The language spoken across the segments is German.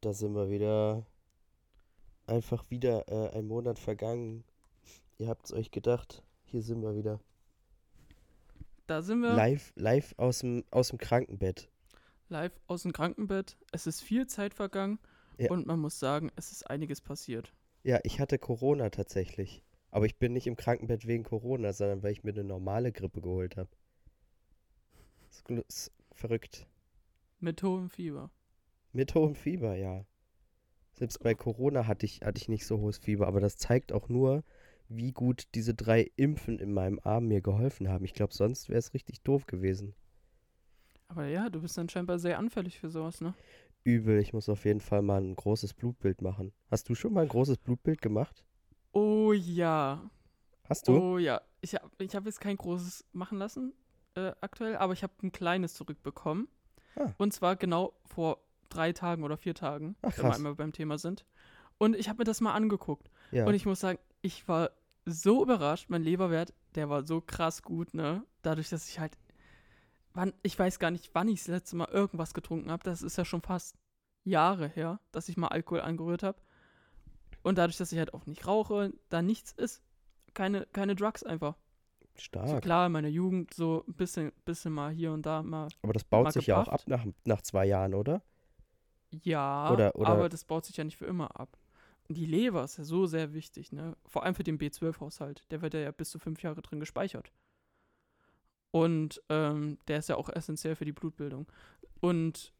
da sind wir wieder. Einfach wieder äh, ein Monat vergangen. Ihr habt es euch gedacht. Hier sind wir wieder. Da sind wir Live, live aus dem, aus dem Krankenbett. live aus dem Krankenbett. Es ist viel Zeit vergangen Ja. und man muss sagen, es ist einiges passiert. Ja, ich hatte Corona tatsächlich. Aber ich bin nicht im Krankenbett wegen Corona, sondern weil ich mir eine normale Grippe geholt habe. Ist, verrückt. Mit hohem Fieber. Mit hohem Fieber, ja. Selbst bei Corona hatte ich, hatte ich nicht so hohes Fieber, aber das zeigt auch nur, wie gut diese drei Impfen in meinem Arm mir geholfen haben. Ich glaube, sonst wäre es richtig doof gewesen. Aber ja, du bist dann scheinbar sehr anfällig für sowas, ne? Übel, ich muss auf jeden Fall mal ein großes Blutbild machen. Hast du schon mal ein großes Blutbild gemacht? Oh ja. Hast du? Oh ja. Ich habe ich hab jetzt kein großes machen lassen äh, aktuell, aber ich habe ein kleines zurückbekommen. Ah. Und zwar genau vor drei Tagen oder vier Tagen, Ach, wenn wir einmal beim Thema sind. Und ich habe mir das mal angeguckt. Ja. Und ich muss sagen, ich war so überrascht. Mein Leberwert, der war so krass gut, ne? Dadurch, dass ich halt. Wann, ich weiß gar nicht, wann ich das letzte Mal irgendwas getrunken habe. Das ist ja schon fast Jahre her, dass ich mal Alkohol angerührt habe. Und dadurch, dass ich halt auch nicht rauche, da nichts ist, keine, keine Drugs einfach. So Stark. klar, in meiner Jugend so ein bisschen, bisschen mal hier und da mal. Aber das baut sich ja auch ab nach, nach zwei Jahren, oder? Ja, Oder- oder- aber das baut sich ja nicht für immer ab. Die Leber ist ja so sehr wichtig, ne? Vor allem für den B12-Haushalt. Der wird ja bis zu fünf Jahre drin gespeichert. Und ähm, der ist ja auch essentiell für die Blutbildung. Und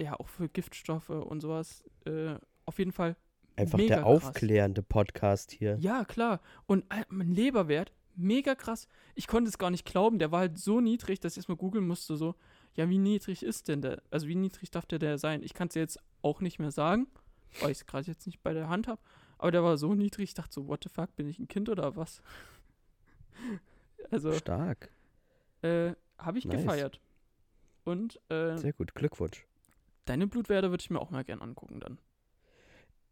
ja, auch für Giftstoffe und sowas. Äh, auf jeden Fall. Einfach der krass. aufklärende Podcast hier. Ja, klar. Und äh, mein Leberwert, mega krass. Ich konnte es gar nicht glauben. Der war halt so niedrig, dass ich erstmal googeln musste, so, ja, wie niedrig ist denn der? Also wie niedrig darf der, der sein? Ich kann es jetzt auch nicht mehr sagen, weil ich es gerade jetzt nicht bei der Hand habe. Aber der war so niedrig, ich dachte so, what the fuck, bin ich ein Kind oder was? also, Stark. äh, habe ich Nice. gefeiert. Und äh, Sehr gut. Glückwunsch. deine Blutwerte würde ich mir auch mal gern angucken dann.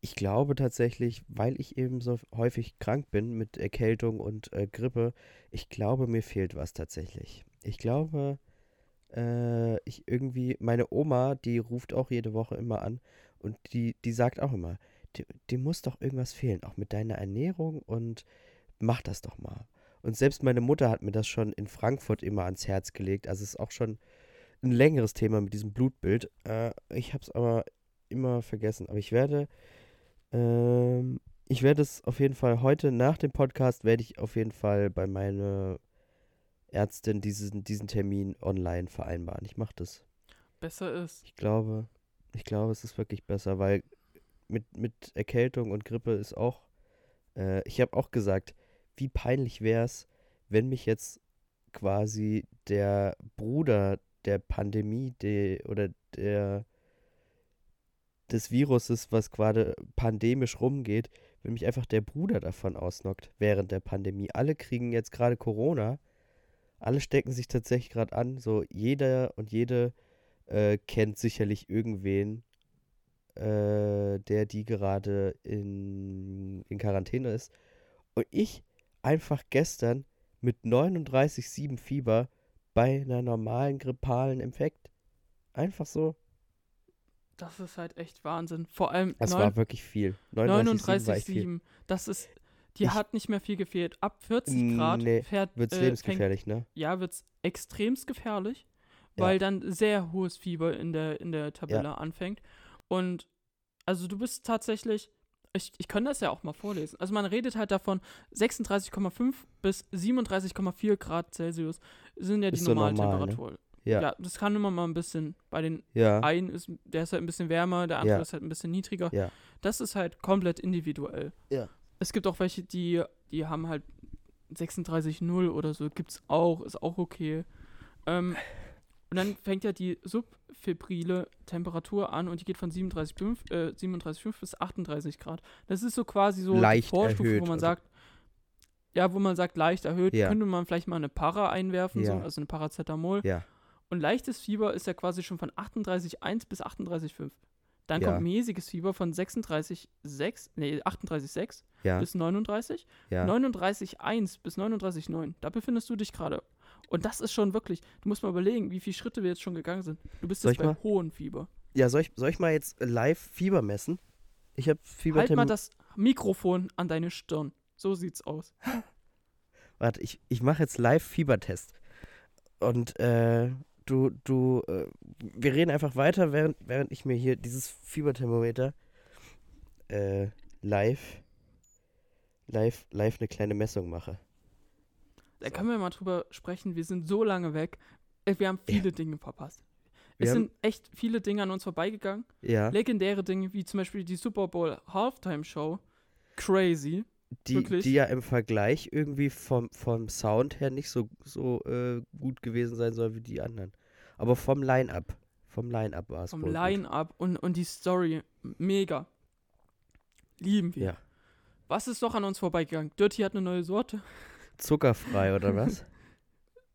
Ich glaube tatsächlich, weil ich eben so häufig krank bin mit Erkältung und äh, Grippe, ich glaube, mir fehlt was tatsächlich. Ich glaube, äh, ich irgendwie, meine Oma, die ruft auch jede Woche immer an und die, die sagt auch immer, dir, muss doch irgendwas fehlen, auch mit deiner Ernährung und mach das doch mal. Und selbst meine Mutter hat mir das schon in Frankfurt immer ans Herz gelegt. Also es ist auch schon ein längeres Thema mit diesem Blutbild. Äh, ich habe es aber immer vergessen. Aber ich werde ähm, ich werde es auf jeden Fall heute nach dem Podcast werde ich auf jeden Fall bei meiner Ärztin diesen, diesen Termin online vereinbaren. Ich mache das. Besser ist. Ich glaube, ich glaube, es ist wirklich besser, weil mit, mit Erkältung und Grippe ist auch, äh, ich habe auch gesagt, wie peinlich wäre es, wenn mich jetzt quasi der Bruder der Pandemie de, oder der des Viruses, was gerade pandemisch rumgeht, wenn mich einfach der Bruder davon ausnockt während der Pandemie. Alle kriegen jetzt gerade Corona. Alle stecken sich tatsächlich gerade an. So jeder und jede äh, kennt sicherlich irgendwen, äh, der die gerade in, in Quarantäne ist. Und ich einfach gestern mit 39,7 Fieber bei einer normalen grippalen Infekt. Einfach so. Das ist halt echt Wahnsinn. Vor allem Das war wirklich viel. 39,7 war echt viel. 39,7. Das ist, die Ich- hat nicht mehr viel gefehlt. Ab 40 Grad Nee, fährt, Wird's äh, fängt, lebensgefährlich, ne? ja, wird es extremst gefährlich, Ja. weil dann sehr hohes Fieber in der, in der Tabelle anfängt. Und also du bist tatsächlich, ich, ich kann das ja auch mal vorlesen. Also man redet halt davon, 36,5 bis 37,4 Grad Celsius sind ja die Ist so normal, ne? Ja. Ja, das kann immer mal ein bisschen, bei den Ja. einen ist, der ist halt ein bisschen wärmer, der andere Ja. ist halt ein bisschen niedriger. Ja. Das ist halt komplett individuell. Ja. Es gibt auch welche, die, die haben halt 36,0 oder so, gibt's auch, ist auch okay. Ähm, und dann fängt ja die subfebrile Temperatur an und die geht von 37,5 äh, 37,5 bis 38 Grad. Das ist so quasi so Leicht die Vorstufe, erhöht, wo man sagt, ja, wo man sagt, leicht erhöht, Ja. könnte man vielleicht mal eine Para einwerfen, so, Ja. also eine Paracetamol. Ja. Und leichtes Fieber ist ja quasi schon von 38,1 bis 38,5. Dann Ja. kommt mäßiges Fieber von 36,6, nee, 38,6 Ja. bis 39. Ja. 39,1 bis 39,9. Da befindest du dich gerade. Und das ist schon wirklich, du musst mal überlegen, wie viele Schritte wir jetzt schon gegangen sind. Du bist Soll jetzt bei mal- hohem Fieber. Ja, soll ich, soll ich mal jetzt live Fieber messen? Ich habe Halt mal das Mikrofon an deine Stirn. So sieht's aus. Warte, ich, ich mache jetzt live Fiebertest. Und äh, du, du, äh, wir reden einfach weiter, während, während ich mir hier dieses Fieberthermometer äh, live, live, live eine kleine Messung mache. Da So. können wir mal drüber sprechen. Wir sind so lange weg. Äh, Wir haben viele Dinge verpasst. Wir es sind echt viele Dinge an uns vorbeigegangen. Ja, Legendäre Dinge, wie zum Beispiel die Super Bowl Halftime Show. Crazy. Die, wirklich? die ja im Vergleich irgendwie vom, vom Sound her nicht so, so äh, gut gewesen sein soll wie die anderen. Aber vom Line-Up. Vom Line-Up war es Vom. Line-Up und, und die Story. Mega. Lieben wir. Ja. Was ist noch an uns vorbeigegangen? Dirty hat eine neue Sorte. Zuckerfrei, oder was?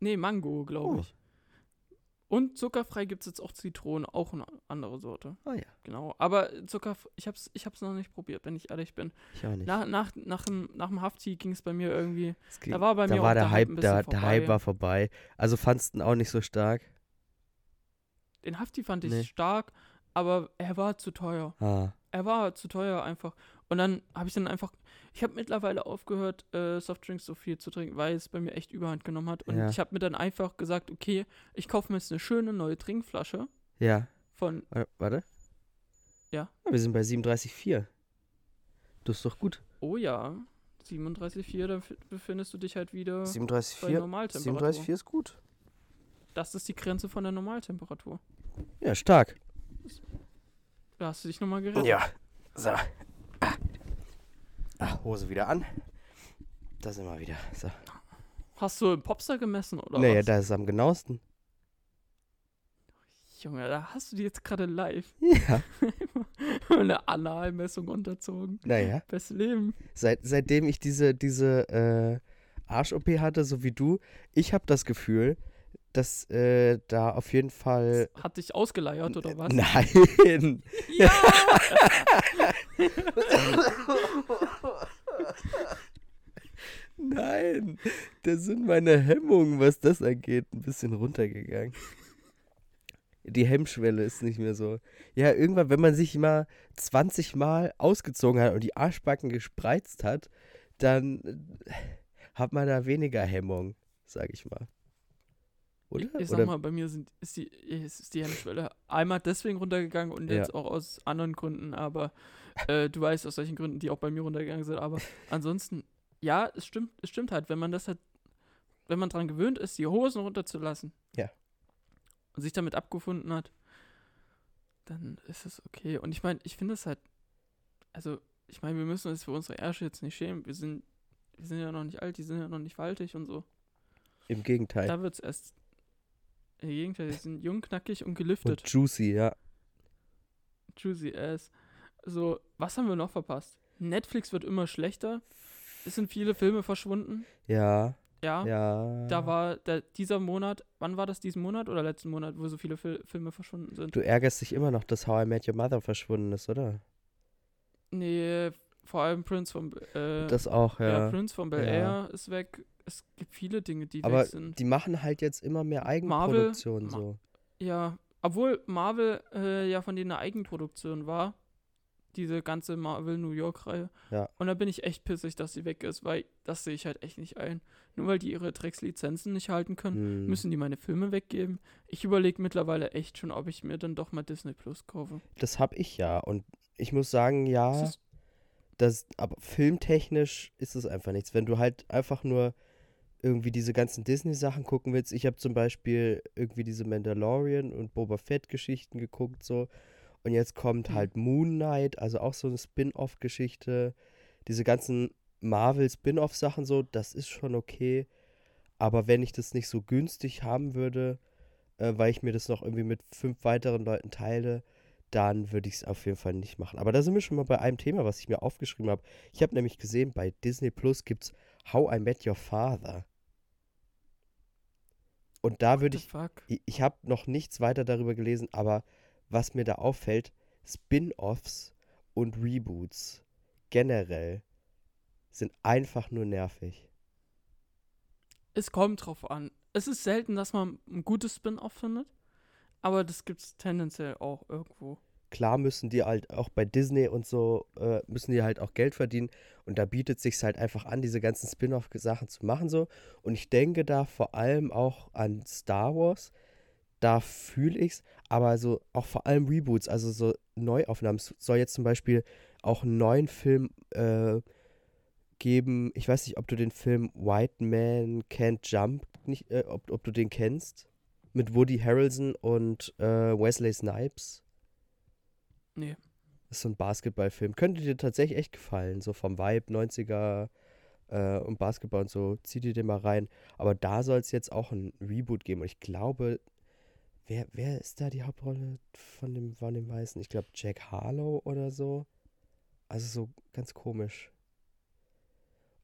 Nee, Mango, glaube Oh. ich. Und zuckerfrei gibt es jetzt auch Zitrone, auch eine andere Sorte. Ah ja, Genau. Aber Zucker, ich hab's, ich hab's noch nicht probiert, wenn ich ehrlich bin. ich auch nicht. Nach, nach, nach, dem, nach dem Hafti ging es bei mir irgendwie. Es ging- Da war bei da mir war auch der Hype, ein der, der Hype vorbei. war vorbei. Also fandst du auch nicht so stark? Den Hafti fand ich Nee. stark, aber er war zu teuer. Ah, Er war zu teuer einfach. Und dann habe ich dann einfach. Ich habe mittlerweile aufgehört, äh, Softdrinks so viel zu trinken, weil es bei mir echt Überhand genommen hat. Und Ja. ich habe mir dann einfach gesagt, okay, ich kaufe mir jetzt eine schöne neue Trinkflasche ja. von. Wa- Warte. Ja. Wir sind bei 37,4. Das ist doch gut. Oh ja, 37,4, da befindest du dich halt wieder bei 37,4 Normaltemperatur. 37,4 ist gut. Das ist die Grenze von der Normaltemperatur. Ja, stark. Da hast du dich nochmal gerettet. Ja. So. Ah, Hose wieder an. Da sind wir wieder. So. Hast du im Popstar gemessen oder naja, was? da ist es am genauesten. Junge, da hast du die jetzt gerade live Ja. eine Analmessung unterzogen. Naja. Bestes Leben. Seit, seitdem ich diese, diese äh, Arsch-OP hatte, so wie du, ich habe das Gefühl, dass äh, da auf jeden Fall. Hat dich ausgeleiert oder was? Nein! Ja! Nein! Da sind meine Hemmungen, was das angeht, ein bisschen runtergegangen. Die Hemmschwelle ist nicht mehr so. Ja, irgendwann, wenn man sich mal 20 Mal ausgezogen hat und die Arschbacken gespreizt hat, dann äh, hat man da weniger Hemmung, sag ich mal. Oder? Ich, ich sag Oder mal, bei mir sind, ist, die, ist die Hemmschwelle einmal deswegen runtergegangen und Ja. jetzt auch aus anderen Gründen, aber äh, du weißt aus welchen Gründen, die auch bei mir runtergegangen sind, aber ansonsten, ja, es stimmt, es stimmt halt, wenn man das halt, wenn man dran gewöhnt ist, die Hosen runterzulassen. Ja. Und sich damit abgefunden hat, dann ist es okay. Und ich meine, ich finde es halt, also, ich meine, wir müssen uns für unsere Ärsche jetzt nicht schämen. Wir sind, wir sind ja noch nicht alt, die sind ja noch nicht faltig und so. im Gegenteil. Da wird es erst. Im Gegenteil, die sind jung, knackig und Und gelüftet. juicy, ja. Juicy ass. So, was haben wir noch verpasst? Netflix wird immer schlechter. Es sind viele Filme verschwunden. Ja, Ja. ja. Da war der, dieser Monat, wann war das diesen Monat oder letzten Monat, wo so viele Fil Filme verschwunden sind? Du ärgerst dich immer noch, dass How I Met Your Mother verschwunden ist, oder? Nee, vor allem Prince von äh, Das auch, ja. ja. Prince von Bel Ja. Air ist weg. Es gibt viele Dinge, die Aber weg sind. die machen halt jetzt immer mehr Eigenproduktion Ma- so. Ja, obwohl Marvel äh, ja von denen eine Eigenproduktion war. Diese ganze Marvel New York-Reihe. Ja. Und da bin ich echt pissig, dass sie weg ist, weil das sehe ich halt echt nicht ein. Nur weil die ihre Dreckslizenzen nicht halten können, Hm. müssen die meine Filme weggeben. Ich überlege mittlerweile echt schon, ob ich mir dann doch mal Disney Plus kaufe. Das hab ich ja. Und ich muss sagen, Das ja, ist, das, aber filmtechnisch ist es einfach nichts. Wenn du halt einfach nur irgendwie diese ganzen Disney-Sachen gucken willst. Ich habe zum Beispiel irgendwie diese Mandalorian und Boba Fett-Geschichten geguckt, so. Und jetzt kommt Mhm. halt Moon Knight, also auch so eine Spin-off-Geschichte. Diese ganzen Marvel-Spin-off-Sachen, so, das ist schon okay. Aber wenn ich das nicht so günstig haben würde, äh, weil ich mir das noch irgendwie mit fünf weiteren Leuten teile, dann würde ich es auf jeden Fall nicht machen. Aber da sind wir schon mal bei einem Thema, was ich mir aufgeschrieben habe. Ich habe nämlich gesehen, bei Disney Plus gibt es How I Met Your Father. Und da würde ich, ich, ich habe noch nichts weiter darüber gelesen, aber was mir da auffällt, Spin-offs und Reboots generell sind einfach nur nervig. Es kommt drauf an. Es ist selten, dass man ein gutes Spin-off findet. Aber das gibt's tendenziell auch irgendwo. klar müssen die halt auch bei Disney und so, äh, müssen die halt auch Geld verdienen. Und da bietet sich halt einfach an, diese ganzen Spin-off-Sachen zu machen so. Und ich denke da vor allem auch an Star Wars. Da fühle ich's, aber so auch vor allem Reboots, also so Neuaufnahmen. Es soll jetzt zum Beispiel auch einen neuen Film äh, geben. Ich weiß nicht, ob du den Film White Man Can't Jump, nicht, äh, ob, ob du den kennst. Mit Woody Harrelson und äh, Wesley Snipes. Nee. Das ist so ein Basketballfilm. Könnte dir tatsächlich echt gefallen. So vom Vibe 90er äh, und Basketball und so. Zieh dir den mal rein. Aber da soll es jetzt auch ein Reboot geben. Und ich glaube, wer, wer ist da die Hauptrolle von dem, von dem Weißen? Ich glaube, Jack Harlow oder so. Also so ganz komisch.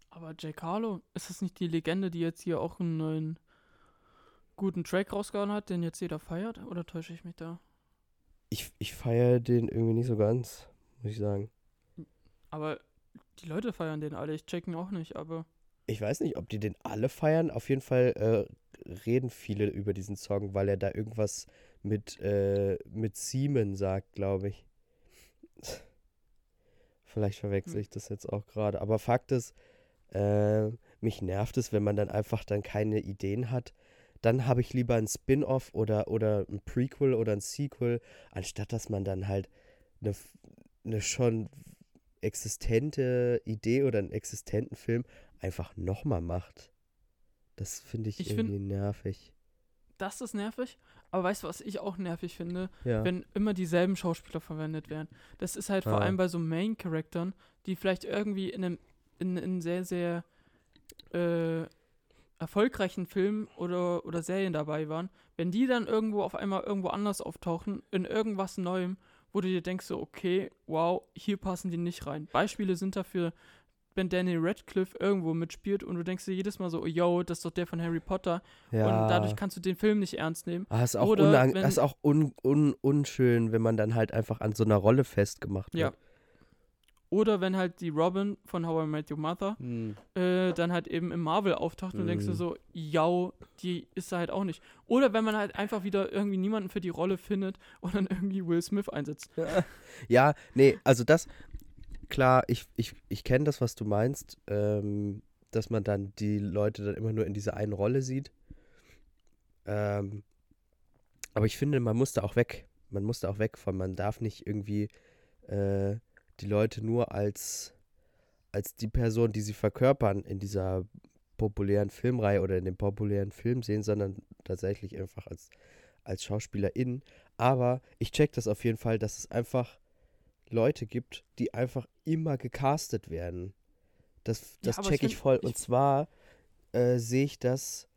Aber Jake Harlow, ist das nicht die Legende, die jetzt hier auch einen neuen guten Track rausgehauen hat, den jetzt jeder feiert? Oder täusche ich mich da? Ich, ich feiere den irgendwie nicht so ganz, muss ich sagen. Aber die Leute feiern den alle, ich checken auch nicht, aber Ich weiß nicht, ob die den alle feiern. Auf jeden Fall äh, reden viele über diesen Song, weil er da irgendwas mit, äh, mit Siemen sagt, glaube ich. Vielleicht verwechsel Hm. ich das jetzt auch gerade. Aber Fakt ist, äh, mich nervt es, wenn man dann einfach dann keine Ideen hat. Dann habe ich lieber ein Spin-off oder, oder ein Prequel oder ein Sequel, anstatt dass man dann halt eine, eine schon existente Idee oder einen existenten Film einfach nochmal macht. Das finde ich, Ich find- irgendwie nervig. das ist nervig. Aber weißt du, was ich auch nervig finde? Ja. Wenn immer dieselben Schauspieler verwendet werden. Das ist halt vor Ah. allem bei so Main-Charaktern, die vielleicht irgendwie in einem in, in sehr, sehr äh, erfolgreichen Filmen oder, oder Serien dabei waren, wenn die dann irgendwo auf einmal irgendwo anders auftauchen, in irgendwas Neuem, wo du dir denkst, so, okay, wow, hier passen die nicht rein. Beispiele sind dafür, wenn Daniel Radcliffe irgendwo mitspielt und du denkst dir jedes Mal so, yo, das ist doch der von Harry Potter. ja. Und dadurch kannst du den Film nicht ernst nehmen. Ah, ist auch, Oder wenn- das ist auch un un unschön, wenn man dann halt einfach an so einer Rolle festgemacht Ja. wird. Oder wenn halt die Robin von How I Met Your Mother Hm. äh, dann halt eben im Marvel auftaucht und denkst du Mhm. so, ja, die ist da halt auch nicht. Oder wenn man halt einfach wieder irgendwie niemanden für die Rolle findet und dann irgendwie Will Smith einsetzt. Ja, nee, also das, klar, ich, ich, ich kenne das, was du meinst, ähm, dass man dann die Leute dann immer nur in dieser einen Rolle sieht. Ähm, aber ich finde, man muss da auch weg. Man muss da auch weg von, man darf nicht irgendwie äh, die Leute nur als, als die Person, die sie verkörpern in dieser populären Filmreihe oder in dem populären Film sehen, sondern tatsächlich einfach als, als SchauspielerInnen. Aber ich check das auf jeden Fall, dass es einfach Leute gibt, die einfach immer gecastet werden. Das, das aber check ich ich find- voll. ich- Und zwar äh, sehe ich das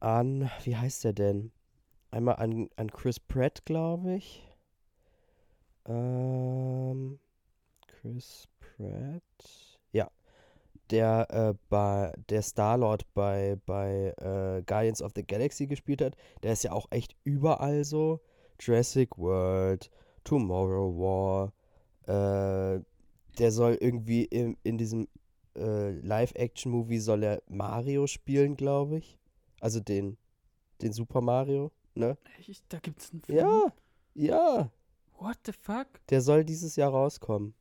an, wie heißt der denn? Einmal an, an Chris Pratt, glaube ich. Ähm, Chris Pratt. Ja. Der äh, bei der Star-Lord bei, bei äh, Guardians of the Galaxy gespielt hat. Der ist ja auch echt überall so. Jurassic World, Tomorrow War. Äh, der soll irgendwie in, in diesem äh, Live-Action-Movie soll er Mario spielen, glaube ich. Also den, den Super Mario, ne? Echt? Da gibt's einen Film? Ja, ja. What the fuck? Der soll dieses Jahr rauskommen.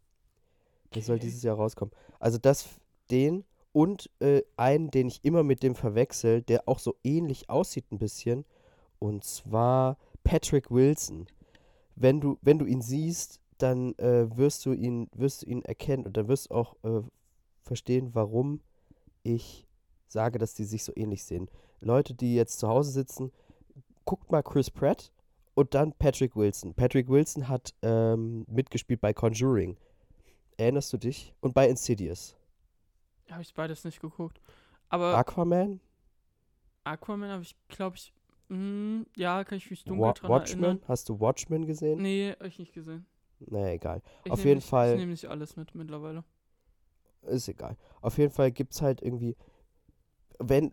Der soll Okay. dieses Jahr rauskommen. Also das, den und äh, einen, den ich immer mit dem verwechsel, der auch so ähnlich aussieht ein bisschen. Und zwar Patrick Wilson. Wenn du, wenn du ihn siehst, dann äh, wirst du ihn, wirst du ihn erkennen und dann wirst du auch äh, verstehen, warum ich sage, dass die sich so ähnlich sehen. Leute, die jetzt zu Hause sitzen, guckt mal Chris Pratt und dann Patrick Wilson. Patrick Wilson hat ähm, mitgespielt bei Conjuring. Erinnerst du dich? Und bei Insidious. Habe ich beides nicht geguckt. Aber Aquaman? Aquaman habe ich, glaube ich, mm, ja, kann ich mich dunkel Wa dran Watchmen? erinnern. Hast du Watchmen gesehen? Nee, habe ich nicht gesehen. Naja, egal. Ich Auf jeden nicht, Fall- Ich nehme nicht alles mit mittlerweile. Ist egal. Auf jeden Fall gibt es halt irgendwie, wenn,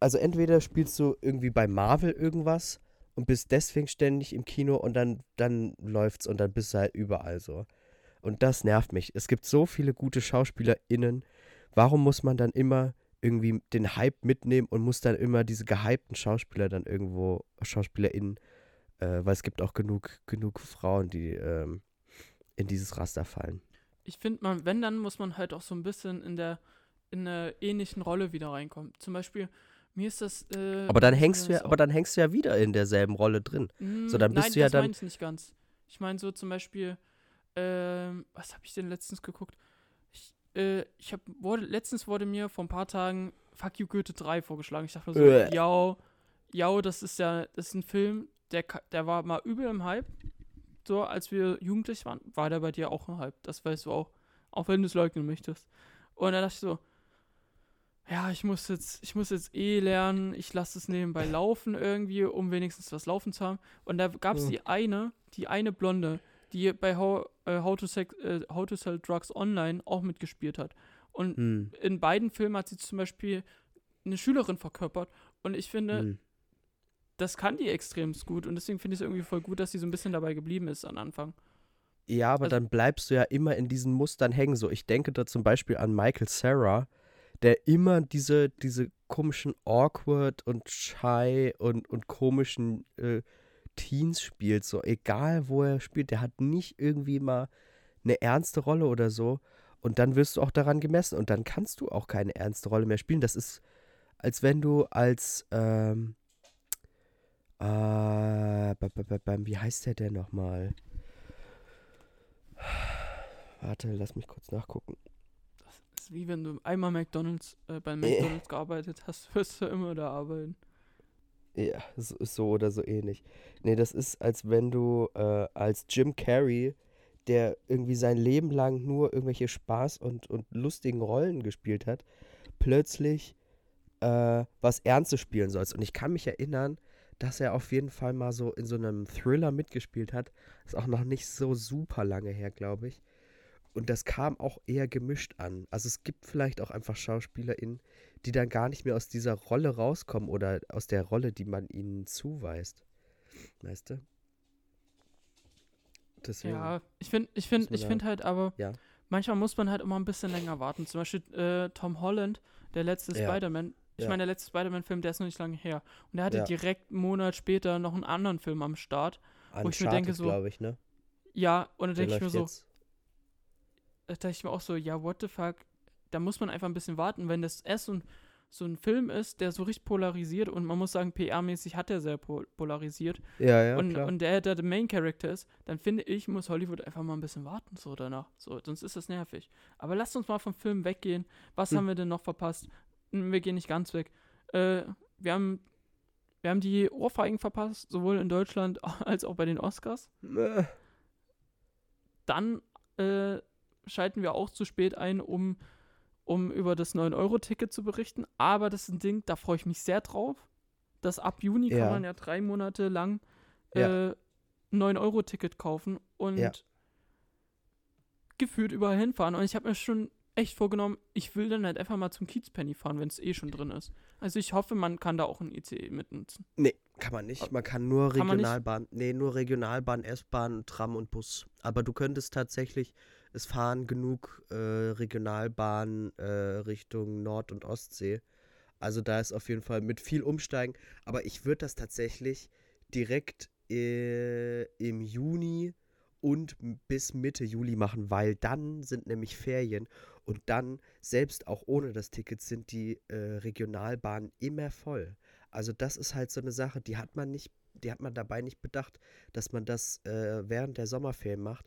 also entweder spielst du irgendwie bei Marvel irgendwas und bist deswegen ständig im Kino und dann, dann läuft's und dann bist du halt überall so. Und das nervt mich. Es gibt so viele gute SchauspielerInnen. Warum muss man dann immer irgendwie den Hype mitnehmen und muss dann immer diese gehypten Schauspieler dann irgendwo, SchauspielerInnen, äh, weil es gibt auch genug, genug Frauen, die ähm, in dieses Raster fallen. Ich finde, man, wenn, dann muss man halt auch so ein bisschen in der in einer ähnlichen Rolle wieder reinkommen. Zum Beispiel, mir ist das. Äh, Aber dann hängst du ja, aber dann hängst du ja wieder in derselben Rolle drin. Mm, So, dann bist Nein, du ja das dann- meine ich nicht ganz. Ich meine so zum Beispiel, ähm, was habe ich denn letztens geguckt? Ich, äh, ich habe, letztens wurde mir vor ein paar Tagen Fuck You Goethe 3 vorgeschlagen. Ich dachte mir so, Uäh. ja, ja, das ist ja, das ist ein Film, der, der war mal übel im Hype. So, als wir jugendlich waren, war der bei dir auch im Hype. Das weißt du auch. Auch wenn du es leugnen möchtest. Und dann dachte ich so, ja, ich muss jetzt, ich muss jetzt eh lernen, ich lasse es nebenbei laufen irgendwie, um wenigstens was laufen zu haben. Und da gab es Hm. die eine, die eine Blonde, die bei How, äh, How, to Sex, äh, How to Sell Drugs Online auch mitgespielt hat. Und Hm. in beiden Filmen hat sie zum Beispiel eine Schülerin verkörpert. Und ich finde, Hm. das kann die extrem gut. Und deswegen finde ich es irgendwie voll gut, dass sie so ein bisschen dabei geblieben ist am Anfang. Ja, aber Also- dann bleibst du ja immer in diesen Mustern hängen. So, ich denke da zum Beispiel an Michael Sarah, der immer diese, diese komischen awkward und shy und, und komischen äh, Teens spielt. So, egal wo er spielt, der hat nicht irgendwie mal eine ernste Rolle oder so. Und dann wirst du auch daran gemessen. Und dann kannst du auch keine ernste Rolle mehr spielen. Das ist, als wenn du als, ähm, äh, wie heißt der denn nochmal? Warte, lass mich kurz nachgucken. Ist wie wenn du einmal McDonalds, äh, bei Äh. McDonalds gearbeitet hast, wirst du immer da arbeiten. Ja, so, so oder so ähnlich. Nee, das ist, als wenn du äh, als Jim Carrey, der irgendwie sein Leben lang nur irgendwelche Spaß- und, und lustigen Rollen gespielt hat, plötzlich äh, was Ernstes spielen sollst. Und ich kann mich erinnern, dass er auf jeden Fall mal so in so einem Thriller mitgespielt hat. Ist auch noch nicht so super lange her, glaube ich. Und das kam auch eher gemischt an. Also es gibt vielleicht auch einfach SchauspielerInnen, die dann gar nicht mehr aus dieser Rolle rauskommen oder aus der Rolle, die man ihnen zuweist. Weißt du? Deswegen. Ja, ich finde, ich da- finde halt aber, Ja. manchmal muss man halt immer ein bisschen länger warten. Zum Beispiel äh, Tom Holland, der letzte Ja. Spider-Man. Ich Ja. meine, der letzte Spider-Man-Film, der ist noch nicht lange her. Und der hatte direkt einen Monat später noch einen anderen Film am Start. wo ich mir denke so, glaube ich, ne? Ja, und dann denke ich mir so, jetzt. Da dachte ich mir auch so, ja, what the fuck, da muss man einfach ein bisschen warten, wenn das erst so ein, so ein Film ist, der so richtig polarisiert und man muss sagen, PR-mäßig hat er sehr pol polarisiert Ja, ja, und, klar. und der, der der Main Character ist, dann finde ich, muss Hollywood einfach mal ein bisschen warten so danach, so, sonst ist das nervig. Aber lasst uns mal vom Film weggehen. Was Hm. haben wir denn noch verpasst? Hm, Wir gehen nicht ganz weg. Äh, wir haben wir haben die Ohrfeigen verpasst, sowohl in Deutschland als auch bei den Oscars Äh, dann äh, schalten wir auch zu spät ein, um, um über das 9-Euro-Ticket zu berichten. Aber das ist ein Ding, da freue ich mich sehr drauf. Das ab Juni Ja. kann man ja drei Monate lang Ja. äh, ein 9-Euro-Ticket kaufen und Ja. gefühlt überall hinfahren. Und ich habe mir schon echt vorgenommen, ich will dann halt einfach mal zum Kiezpenny fahren, wenn es eh schon drin ist. Also ich hoffe, man kann da auch ein ICE mitnutzen. Nee, kann man nicht. Man kann nur Kann? Regionalbahn, nee, nur Regionalbahn, S-Bahn, Tram und Bus. Aber du könntest tatsächlich, es fahren genug äh, Regionalbahnen äh, Richtung Nord- und Ostsee. Also da ist auf jeden Fall mit viel Umsteigen. Aber ich würde das tatsächlich direkt äh, im Juni und bis Mitte Juli machen, weil dann sind nämlich Ferien und dann, selbst auch ohne das Ticket, sind die äh, Regionalbahnen immer voll. Also das ist halt so eine Sache, die hat man nicht, die hat man dabei nicht bedacht, dass man das äh, während der Sommerferien macht.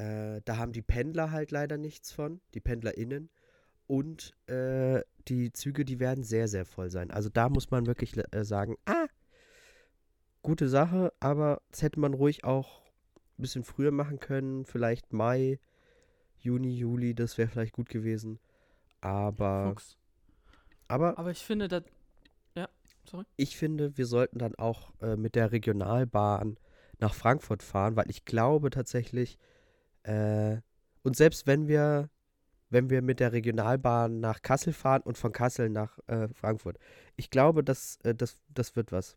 Äh, da haben die Pendler halt leider nichts von, die PendlerInnen. Und äh, die Züge, die werden sehr, sehr voll sein. Also da muss man wirklich äh, sagen, ah, gute Sache, aber das hätte man ruhig auch ein bisschen früher machen können. Vielleicht Mai, Juni, Juli, das wäre vielleicht gut gewesen. Aber, Fuchs. aber Aber ich finde, das. Ja, sorry. ich finde, wir sollten dann auch äh, mit der Regionalbahn nach Frankfurt fahren, weil ich glaube tatsächlich, äh, und selbst wenn wir, wenn wir mit der Regionalbahn nach Kassel fahren und von Kassel nach äh, Frankfurt, ich glaube, das, äh, das, das wird was.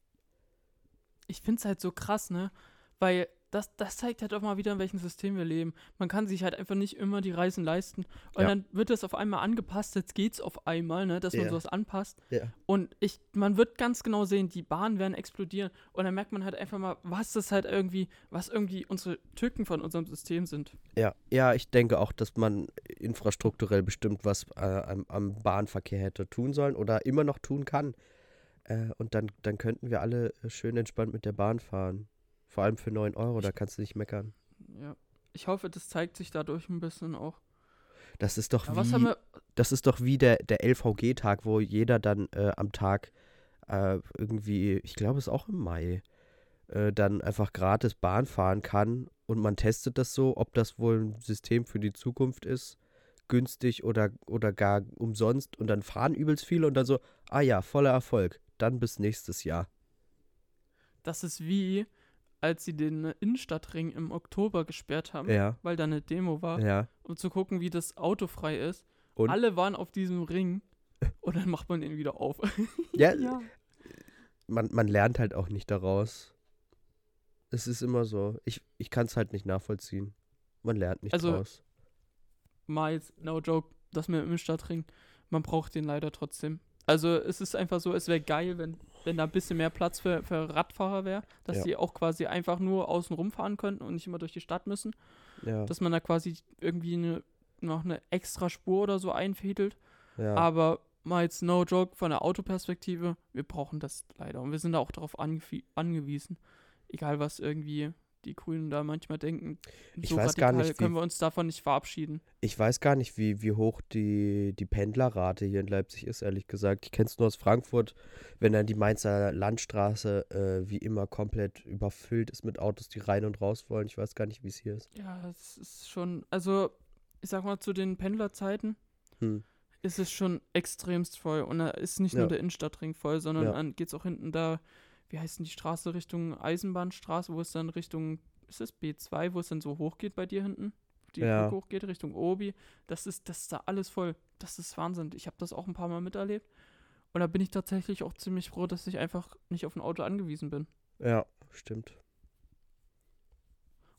ich finde es halt so krass, ne? Weil das, das zeigt halt auch mal wieder, in welchem System wir leben. Man kann sich halt einfach nicht immer die Reisen leisten. Und Ja. dann wird das auf einmal angepasst. Jetzt geht's auf einmal, ne, dass man Ja. sowas anpasst. Ja. Und ich, man wird ganz genau sehen, die Bahnen werden explodieren. Und dann merkt man halt einfach mal, was das halt irgendwie, was irgendwie unsere Tücken von unserem System sind. Ja, ja, ich denke auch, dass man infrastrukturell bestimmt was äh, am, am Bahnverkehr hätte tun sollen oder immer noch tun kann. Äh, und dann, dann könnten wir alle schön entspannt mit der Bahn fahren. Vor allem für 9 Euro, da kannst du nicht meckern. Ja. Ich hoffe, das zeigt sich dadurch ein bisschen auch. Das ist doch Aber wie, das ist doch wie der, der LVG-Tag, wo jeder dann äh, am Tag äh, irgendwie, ich glaube es ist auch im Mai, äh, dann einfach gratis Bahn fahren kann und man testet das so, ob das wohl ein System für die Zukunft ist, günstig oder, oder gar umsonst und dann fahren übelst viele und dann so, ah ja, voller Erfolg, dann bis nächstes Jahr. Das ist wie, als sie den Innenstadtring im Oktober gesperrt haben, Ja, weil da eine Demo war, ja. um zu gucken, wie das Auto frei ist. Und? Alle waren auf diesem Ring und dann macht man ihn wieder auf. Ja, ja. man, man lernt halt auch nicht daraus. Es ist immer so. Ich, ich kann es halt nicht nachvollziehen. Man lernt nicht Also, daraus. Mal jetzt, no joke, das mit dem Innenstadtring, man braucht den leider trotzdem. Also es ist einfach so, es wäre geil, wenn, wenn da ein bisschen mehr Platz für, für Radfahrer wäre, dass Ja. die auch quasi einfach nur außen rumfahren könnten und nicht immer durch die Stadt müssen. Ja, Dass man da quasi irgendwie eine, noch eine extra Spur oder so einfädelt. ja. Aber mal jetzt no joke von der Autoperspektive, wir brauchen das leider. Und wir sind da auch darauf angewie- angewiesen. Egal was irgendwie die Grünen da manchmal denken. Ich so weiß gar nicht, wie- können wir uns davon nicht verabschieden. Ich weiß gar nicht, wie, wie hoch die, die Pendlerrate hier in Leipzig ist, ehrlich gesagt. Ich kenne es nur aus Frankfurt, wenn dann die Mainzer Landstraße äh, wie immer komplett überfüllt ist mit Autos, die rein und raus wollen. Ich weiß gar nicht, wie es hier ist. Ja, es ist schon, also ich sag mal, zu den Pendlerzeiten Hm. ist es schon extremst voll. Und da ist nicht Ja. nur der Innenstadtring voll, sondern Ja. dann geht es auch hinten da, wie heißt denn die Straße, Richtung Eisenbahnstraße, wo es dann Richtung, ist es B2, wo es dann so hoch geht bei dir hinten? Die Ja. Brücke hochgeht, Richtung Obi. Das ist, das ist da alles voll. Das ist Wahnsinn. Ich habe das auch ein paar Mal miterlebt. Und da bin ich tatsächlich auch ziemlich froh, dass ich einfach nicht auf ein Auto angewiesen bin. Ja, stimmt.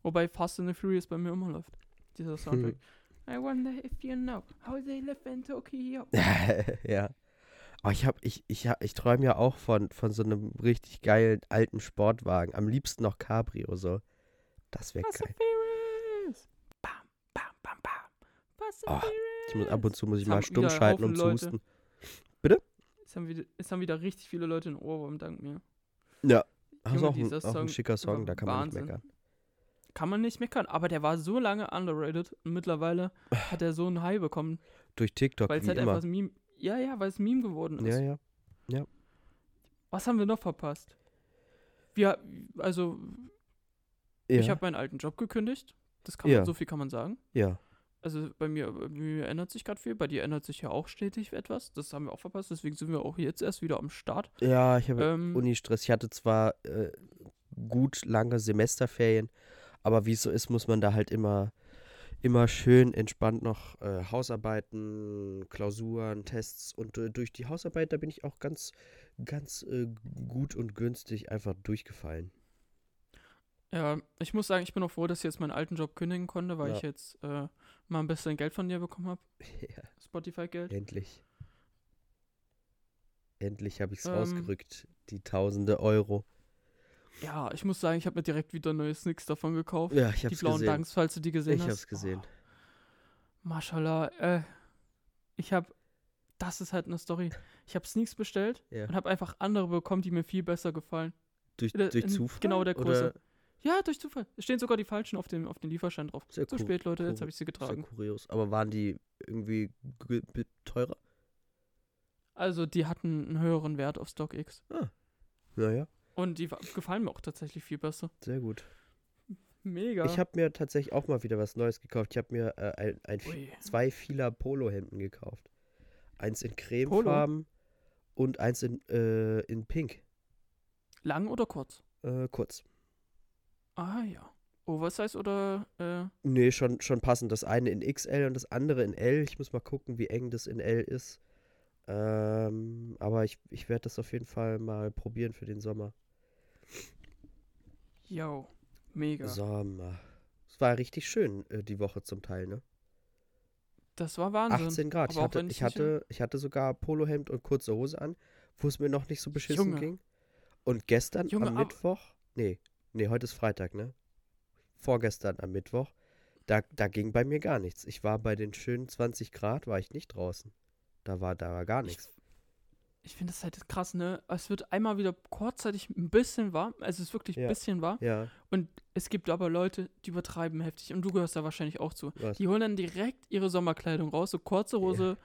Wobei Fast and the Furious bei mir immer läuft. Dieser Soundtrack. I wonder if you know how they live in Tokyo. ja. Aber ich hab, ich, ich, hab- ich träume ja auch von, von so einem richtig geilen alten Sportwagen. Am liebsten noch Cabrio so. Das wäre geil. Furious. Bam, bam, bam, bam. And Oh. Ich muss, ab und zu muss ich Es mal haben stumm wieder schalten, um Haufen zu Leute. husten. Es haben, wieder, es haben wieder richtig viele Leute einen Ohrwurm, dank mir. Ja. Das ist Junge, auch, ein, dieser auch ein schicker Song, da kann man Wahnsinn. nicht meckern. Kann man nicht meckern, aber der war so lange underrated und mittlerweile hat er so einen High bekommen, Durch TikTok, weil es wie halt immer. einfach ein Meme, ja, ja, weil es Meme geworden ist. Ja, ja. Was haben wir noch verpasst? Wir, also, Ja, ich habe meinen alten Job gekündigt. Das kann Ja. man, so viel kann man sagen. ja. Also bei mir, bei mir ändert sich gerade viel, bei dir ändert sich ja auch stetig etwas. Das haben wir auch verpasst, deswegen sind wir auch jetzt erst wieder am Start. ja, ich habe Ähm, Uni-Stress. Ich hatte zwar äh, gut lange Semesterferien, aber wie es so ist, muss man da halt immer, immer schön entspannt noch äh, Hausarbeiten, Klausuren, Tests und äh, durch die Hausarbeit, da bin ich auch ganz, ganz äh, gut und günstig einfach durchgefallen. ja, ich muss sagen, ich bin auch froh, dass ich jetzt meinen alten Job kündigen konnte, weil Ja. ich jetzt äh, mal ein bisschen Geld von dir bekommen habe. ja, Spotify-Geld. endlich. Endlich habe ich es Ähm, rausgerückt, die tausende Euro. Ja, ich muss sagen, ich habe mir direkt wieder neue Snicks davon gekauft. Ja, ich die habe es blauen gesehen. Dunks, falls du die gesehen Ich hast. habe es gesehen. Oh, Mashallah, äh, ich habe, das ist halt eine Story. Ich habe Sneaks bestellt Ja. und habe einfach andere bekommen, die mir viel besser gefallen. Durch, Äh, durch in Zufall? genau der Größe. Oder? Ja, durch Zufall. Es stehen sogar die falschen auf dem, auf dem Lieferschein drauf. Sehr Zu spät, Leute, jetzt habe ich sie Sehr getragen. kurios. Aber waren die irgendwie teurer? Also, die hatten einen höheren Wert auf StockX. Naja, Und die gefallen mir auch tatsächlich viel besser. sehr gut. Mega. Ich habe mir tatsächlich auch mal wieder was Neues gekauft. Ich habe mir äh, ein, ein, zwei Fila Polohemden gekauft. Eins in Cremefarben und eins in, äh, in Pink. Lang oder kurz? Äh, kurz. Ah, ja. Oversize oder, äh, Nee, schon, schon passend. Das eine in XL und das andere in L. Ich muss mal gucken, wie eng das in L ist. Ähm, aber ich, ich werde das auf jeden Fall mal probieren für den Sommer. Yo. Mega. Sommer. Es war richtig schön, äh, die Woche zum Teil, ne? Das war Wahnsinn. 18 Grad. Ich hatte, ich, hatte, ich hatte sogar Polohemd und kurze Hose an, wo es mir noch nicht so beschissen Junge. ging. Und gestern Junge, am Mittwoch, nee, nee, heute ist Freitag, ne? Vorgestern am Mittwoch, da, da ging bei mir gar nichts. Ich war bei den schönen 20 Grad, war ich nicht draußen. Da war, da war gar Ich- nichts. Ich finde das halt krass, ne? Es wird einmal wieder kurzzeitig ein bisschen warm. Also es ist wirklich Ja. ein bisschen warm. Ja, Und es gibt aber Leute, die übertreiben heftig. Und du gehörst da wahrscheinlich auch zu. was? Die holen dann direkt ihre Sommerkleidung raus, so kurze Hose,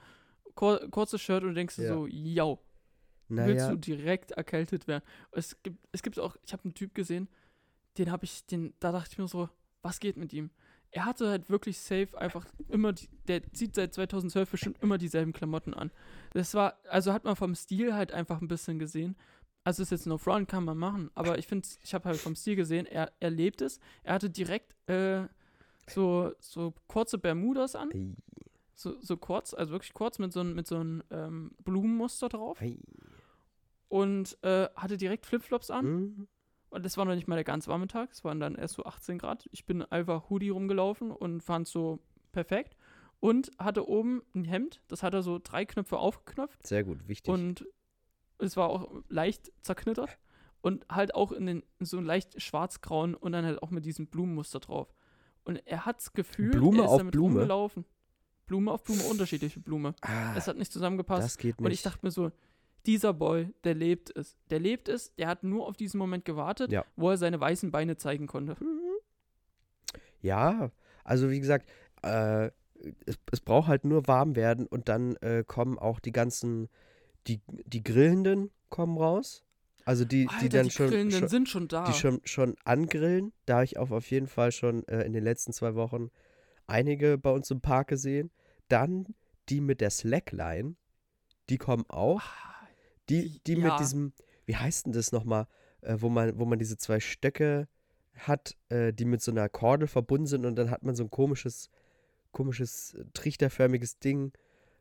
kur kurzes Shirt und du denkst dir Ja. so, jau, willst Naja, du direkt erkältet werden? Es gibt, es gibt auch, ich habe einen Typ gesehen, den habe ich, den, da dachte ich mir so, was geht mit ihm? Er hatte halt wirklich safe einfach immer, die, der zieht seit 2012 bestimmt immer dieselben Klamotten an. Das war, also hat man vom Stil halt einfach ein bisschen gesehen. Also ist jetzt no front, kann man machen, aber ich finde, ich habe halt vom Stil gesehen, er, er lebt es. Er hatte direkt äh, so, so kurze Bermudas an, so, so kurz, also wirklich kurz mit so, einem- mit so einem ähm, Blumenmuster drauf und äh, hatte direkt Flipflops an. hm, Und das war noch nicht mal der ganz warme Tag, es waren dann erst so 18 Grad. Ich bin einfach Hoodie rumgelaufen und fand so perfekt. Und hatte oben ein Hemd, das hat er so drei Knöpfe aufgeknöpft sehr gut, wichtig. und es war auch leicht zerknittert und halt auch in den so leicht schwarz-grauen und dann halt auch mit diesem Blumenmuster drauf. Und er hat's gefühlt, Blume er ist auf damit Blume? rumgelaufen. Blume auf Blume, unterschiedliche Blume. ah, Es hat nicht zusammengepasst. das geht nicht. Und ich dachte mir so, dieser Boy, der lebt es. Der lebt es, der hat nur auf diesen Moment gewartet, Ja. wo er seine weißen Beine zeigen konnte. Ja, also wie gesagt, äh, es, es braucht halt nur warm werden und dann äh, kommen auch die ganzen, die, die Grillenden kommen raus. Also die, Alter, die dann die schon, Grillenden schon, sind schon da. die schon, schon angrillen. Da habe ich auch auf jeden Fall schon äh, in den letzten zwei Wochen einige bei uns im Park gesehen. Dann die mit der Slackline, die kommen auch. Ah, Die, die ja. mit diesem, wie heißt denn das nochmal, äh, wo, man, wo man diese zwei Stöcke hat, äh, die mit so einer Kordel verbunden sind und dann hat man so ein komisches, komisches, äh, trichterförmiges Ding,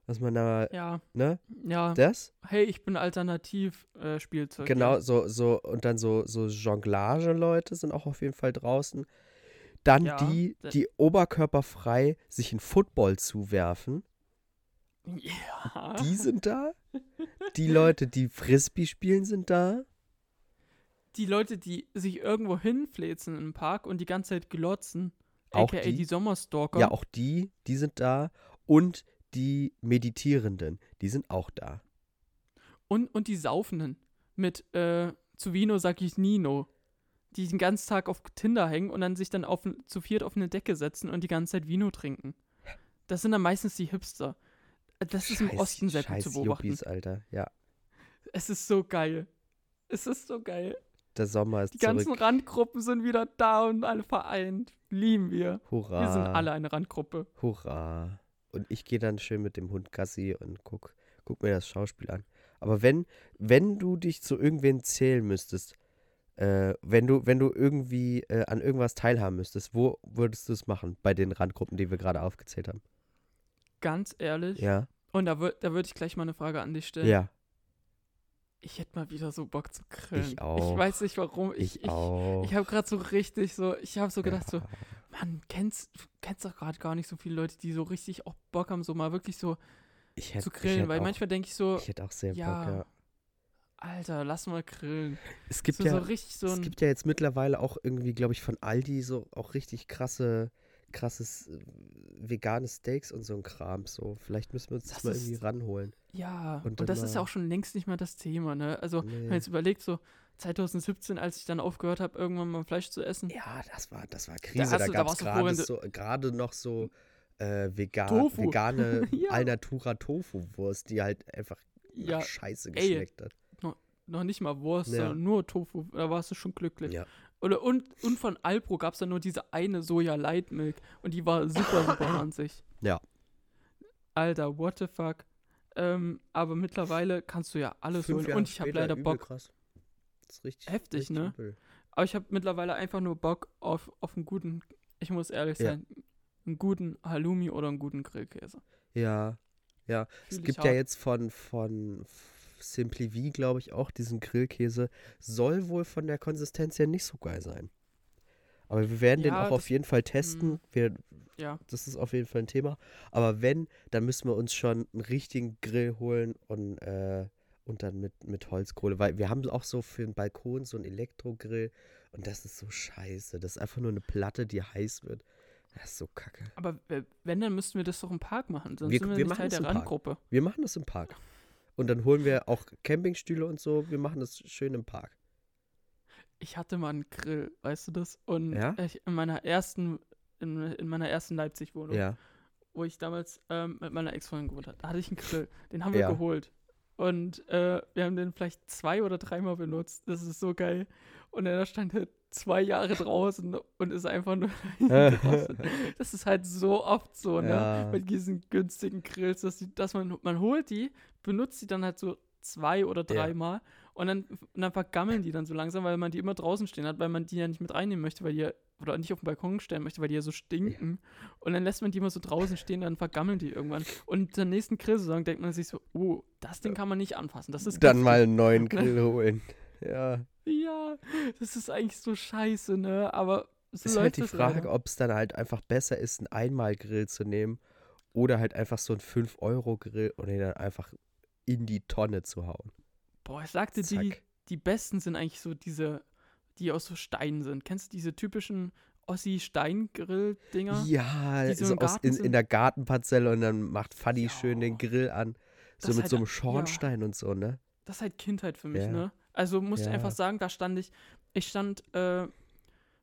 was man da, Ja, ne? ja. Das? Hey, ich bin Alternativ-Spielzeug. Genau, Ja. so, so, und dann so, so Jonglage-Leute sind auch auf jeden Fall draußen. Dann Ja, die, die oberkörperfrei sich in Football zuwerfen. ja. Die sind da. Die Leute, die Frisbee spielen, sind da. Die Leute, die sich irgendwo hinfläzen im Park und die ganze Zeit glotzen, Auch aka die? die, Sommerstalker. Ja, auch die, die sind da. Und die Meditierenden, die sind auch da. Und, und die Saufenden. Mit äh, zu Vino sag ich Nino. Die den ganzen Tag auf Tinder hängen und dann sich dann auf, zu viert auf eine Decke setzen und die ganze Zeit Vino trinken. Das sind dann meistens die Hipster. Das ist im Scheiß- Osten sehr gut zu beobachten. Yuppies, Alter. Ja, Es ist so geil. Es ist so geil. der Sommer ist Die ganzen zurück. Randgruppen sind wieder da und alle vereint. Lieben wir. Hurra. Wir sind alle eine Randgruppe. Hurra. Und ich gehe dann schön mit dem Hund Gassi und guck, guck mir das Schauspiel an. Aber wenn, wenn du dich zu irgendwen zählen müsstest, äh, wenn du, wenn du irgendwie äh, an irgendwas teilhaben müsstest, wo würdest du es machen bei den Randgruppen, die wir gerade aufgezählt haben? Ganz ehrlich. Ja, Und da, wür- da würde ich gleich mal eine Frage an dich stellen. ja, Ich hätte mal wieder so Bock zu grillen. Ich auch. Ich weiß nicht warum. ich, Ich, ich, auch. ich habe gerade so richtig so, ich habe so gedacht so, Ja. Mann, kennst, du kennst doch gerade gar nicht so viele Leute, die so richtig auch Bock haben, so mal wirklich so ich hätte, zu grillen. Weil auch, manchmal denke ich so, ich hätte auch sehr ja, Bock, ja. Alter, lass mal grillen. Es gibt so, ja, so richtig so es gibt ja jetzt mittlerweile auch irgendwie, glaube ich, von Aldi so auch richtig krasse, krasses äh, veganes Steaks und so ein Kram. So, vielleicht müssen wir uns das, Das mal ist- irgendwie ranholen. ja, und und, das ist ja auch schon längst nicht mehr das Thema, ne? Also, wenn Nee. man jetzt überlegt, so 2017, als ich dann aufgehört habe, irgendwann mal Fleisch zu essen. Ja, das war, das war Krise. Da da gab es gerade vorhin- so, gerade noch so äh, vega Tofu. vegane Ja. Alnatura Tofu-Wurst, die halt einfach Ja, Scheiße ey, geschmeckt hat. noch nicht mal Wurst, Ja. sondern nur Tofu. Da warst du schon glücklich. Ja. Oder und, und von Alpro gab es dann nur diese eine Soja Light Milk und die war super, super ranzig. Ja. Alter, what the fuck. Ähm, aber mittlerweile kannst du ja alles Fünf holen. Jahre Und ich habe leider Bock. Krass. Das ist richtig, Heftig, richtig ne? übel. Aber ich habe mittlerweile einfach nur Bock auf, auf einen guten, ich muss ehrlich Ja. sein, einen guten Halloumi oder einen guten Grillkäse. Ja, ja. Es Fühl ich gibt ja jetzt von, von Simply V, glaube ich, auch diesen Grillkäse. Soll wohl von der Konsistenz her nicht so geil sein. Aber wir werden den Ja, auch auf jeden Fall testen. Mhm. Wir, Ja. das ist auf jeden Fall ein Thema. Aber wenn, dann müssen wir uns schon einen richtigen Grill holen und, äh, und dann mit, mit Holzkohle. Weil wir haben auch so für den Balkon so einen Elektrogrill und das ist so scheiße. Das ist einfach nur eine Platte, die heiß wird. Das ist so kacke. Aber wenn, dann müssten wir das doch im Park machen. Sonst Wir- sind wir, wir nicht Teil der. Randgruppe. Wir machen das im Park. Und dann holen wir auch Campingstühle und so. Wir machen das schön im Park. Ich hatte mal einen Grill, weißt du das? Und Ja? ich, in meiner ersten, in, in meiner ersten Leipzig-Wohnung, Ja. wo ich damals ähm, mit meiner Ex-Freundin gewohnt habe, da hatte ich einen Grill. Den haben wir Ja. geholt. Und äh, wir haben den vielleicht zwei oder dreimal benutzt. Das ist so geil. Und er stand halt zwei Jahre draußen und ist einfach nur. Das ist halt so oft so, ne? Ja. Bei diesen günstigen Grills, dass, die, dass man, man holt die, benutzt die dann halt so zwei oder Ja. dreimal und dann, und dann vergammeln die dann so langsam, weil man die immer draußen stehen hat, weil man die ja nicht mit reinnehmen möchte, weil die ja, oder nicht auf den Balkon stellen möchte, weil die ja so stinken. Und dann lässt man die immer so draußen stehen, dann vergammeln die irgendwann. Und zur nächsten Grillsaison denkt man sich so, oh, das Ding kann man nicht anfassen. Das ist Dann mal einen neuen Grill holen. Ja. Ja, das ist eigentlich so scheiße, ne? Aber so ist halt die Frage, ob es dann halt einfach besser ist, einen Einmalgrill zu nehmen oder halt einfach so einen 5-Euro-Grill und den dann einfach in die Tonne zu hauen. Boah, ich sagte, die, Zack. die besten sind eigentlich so diese, die aus so Stein sind. Kennst du diese typischen Ossi-Steingrill-Dinger? Ja, die so so Garten in, in der Gartenparzelle und dann macht Fanny Ja. schön den Grill an. So Das mit halt- so einem ja. Schornstein und so, ne? Das ist halt Kindheit für mich, Ja. ne? Also muss ich Ja. einfach sagen, da stand ich, ich stand äh,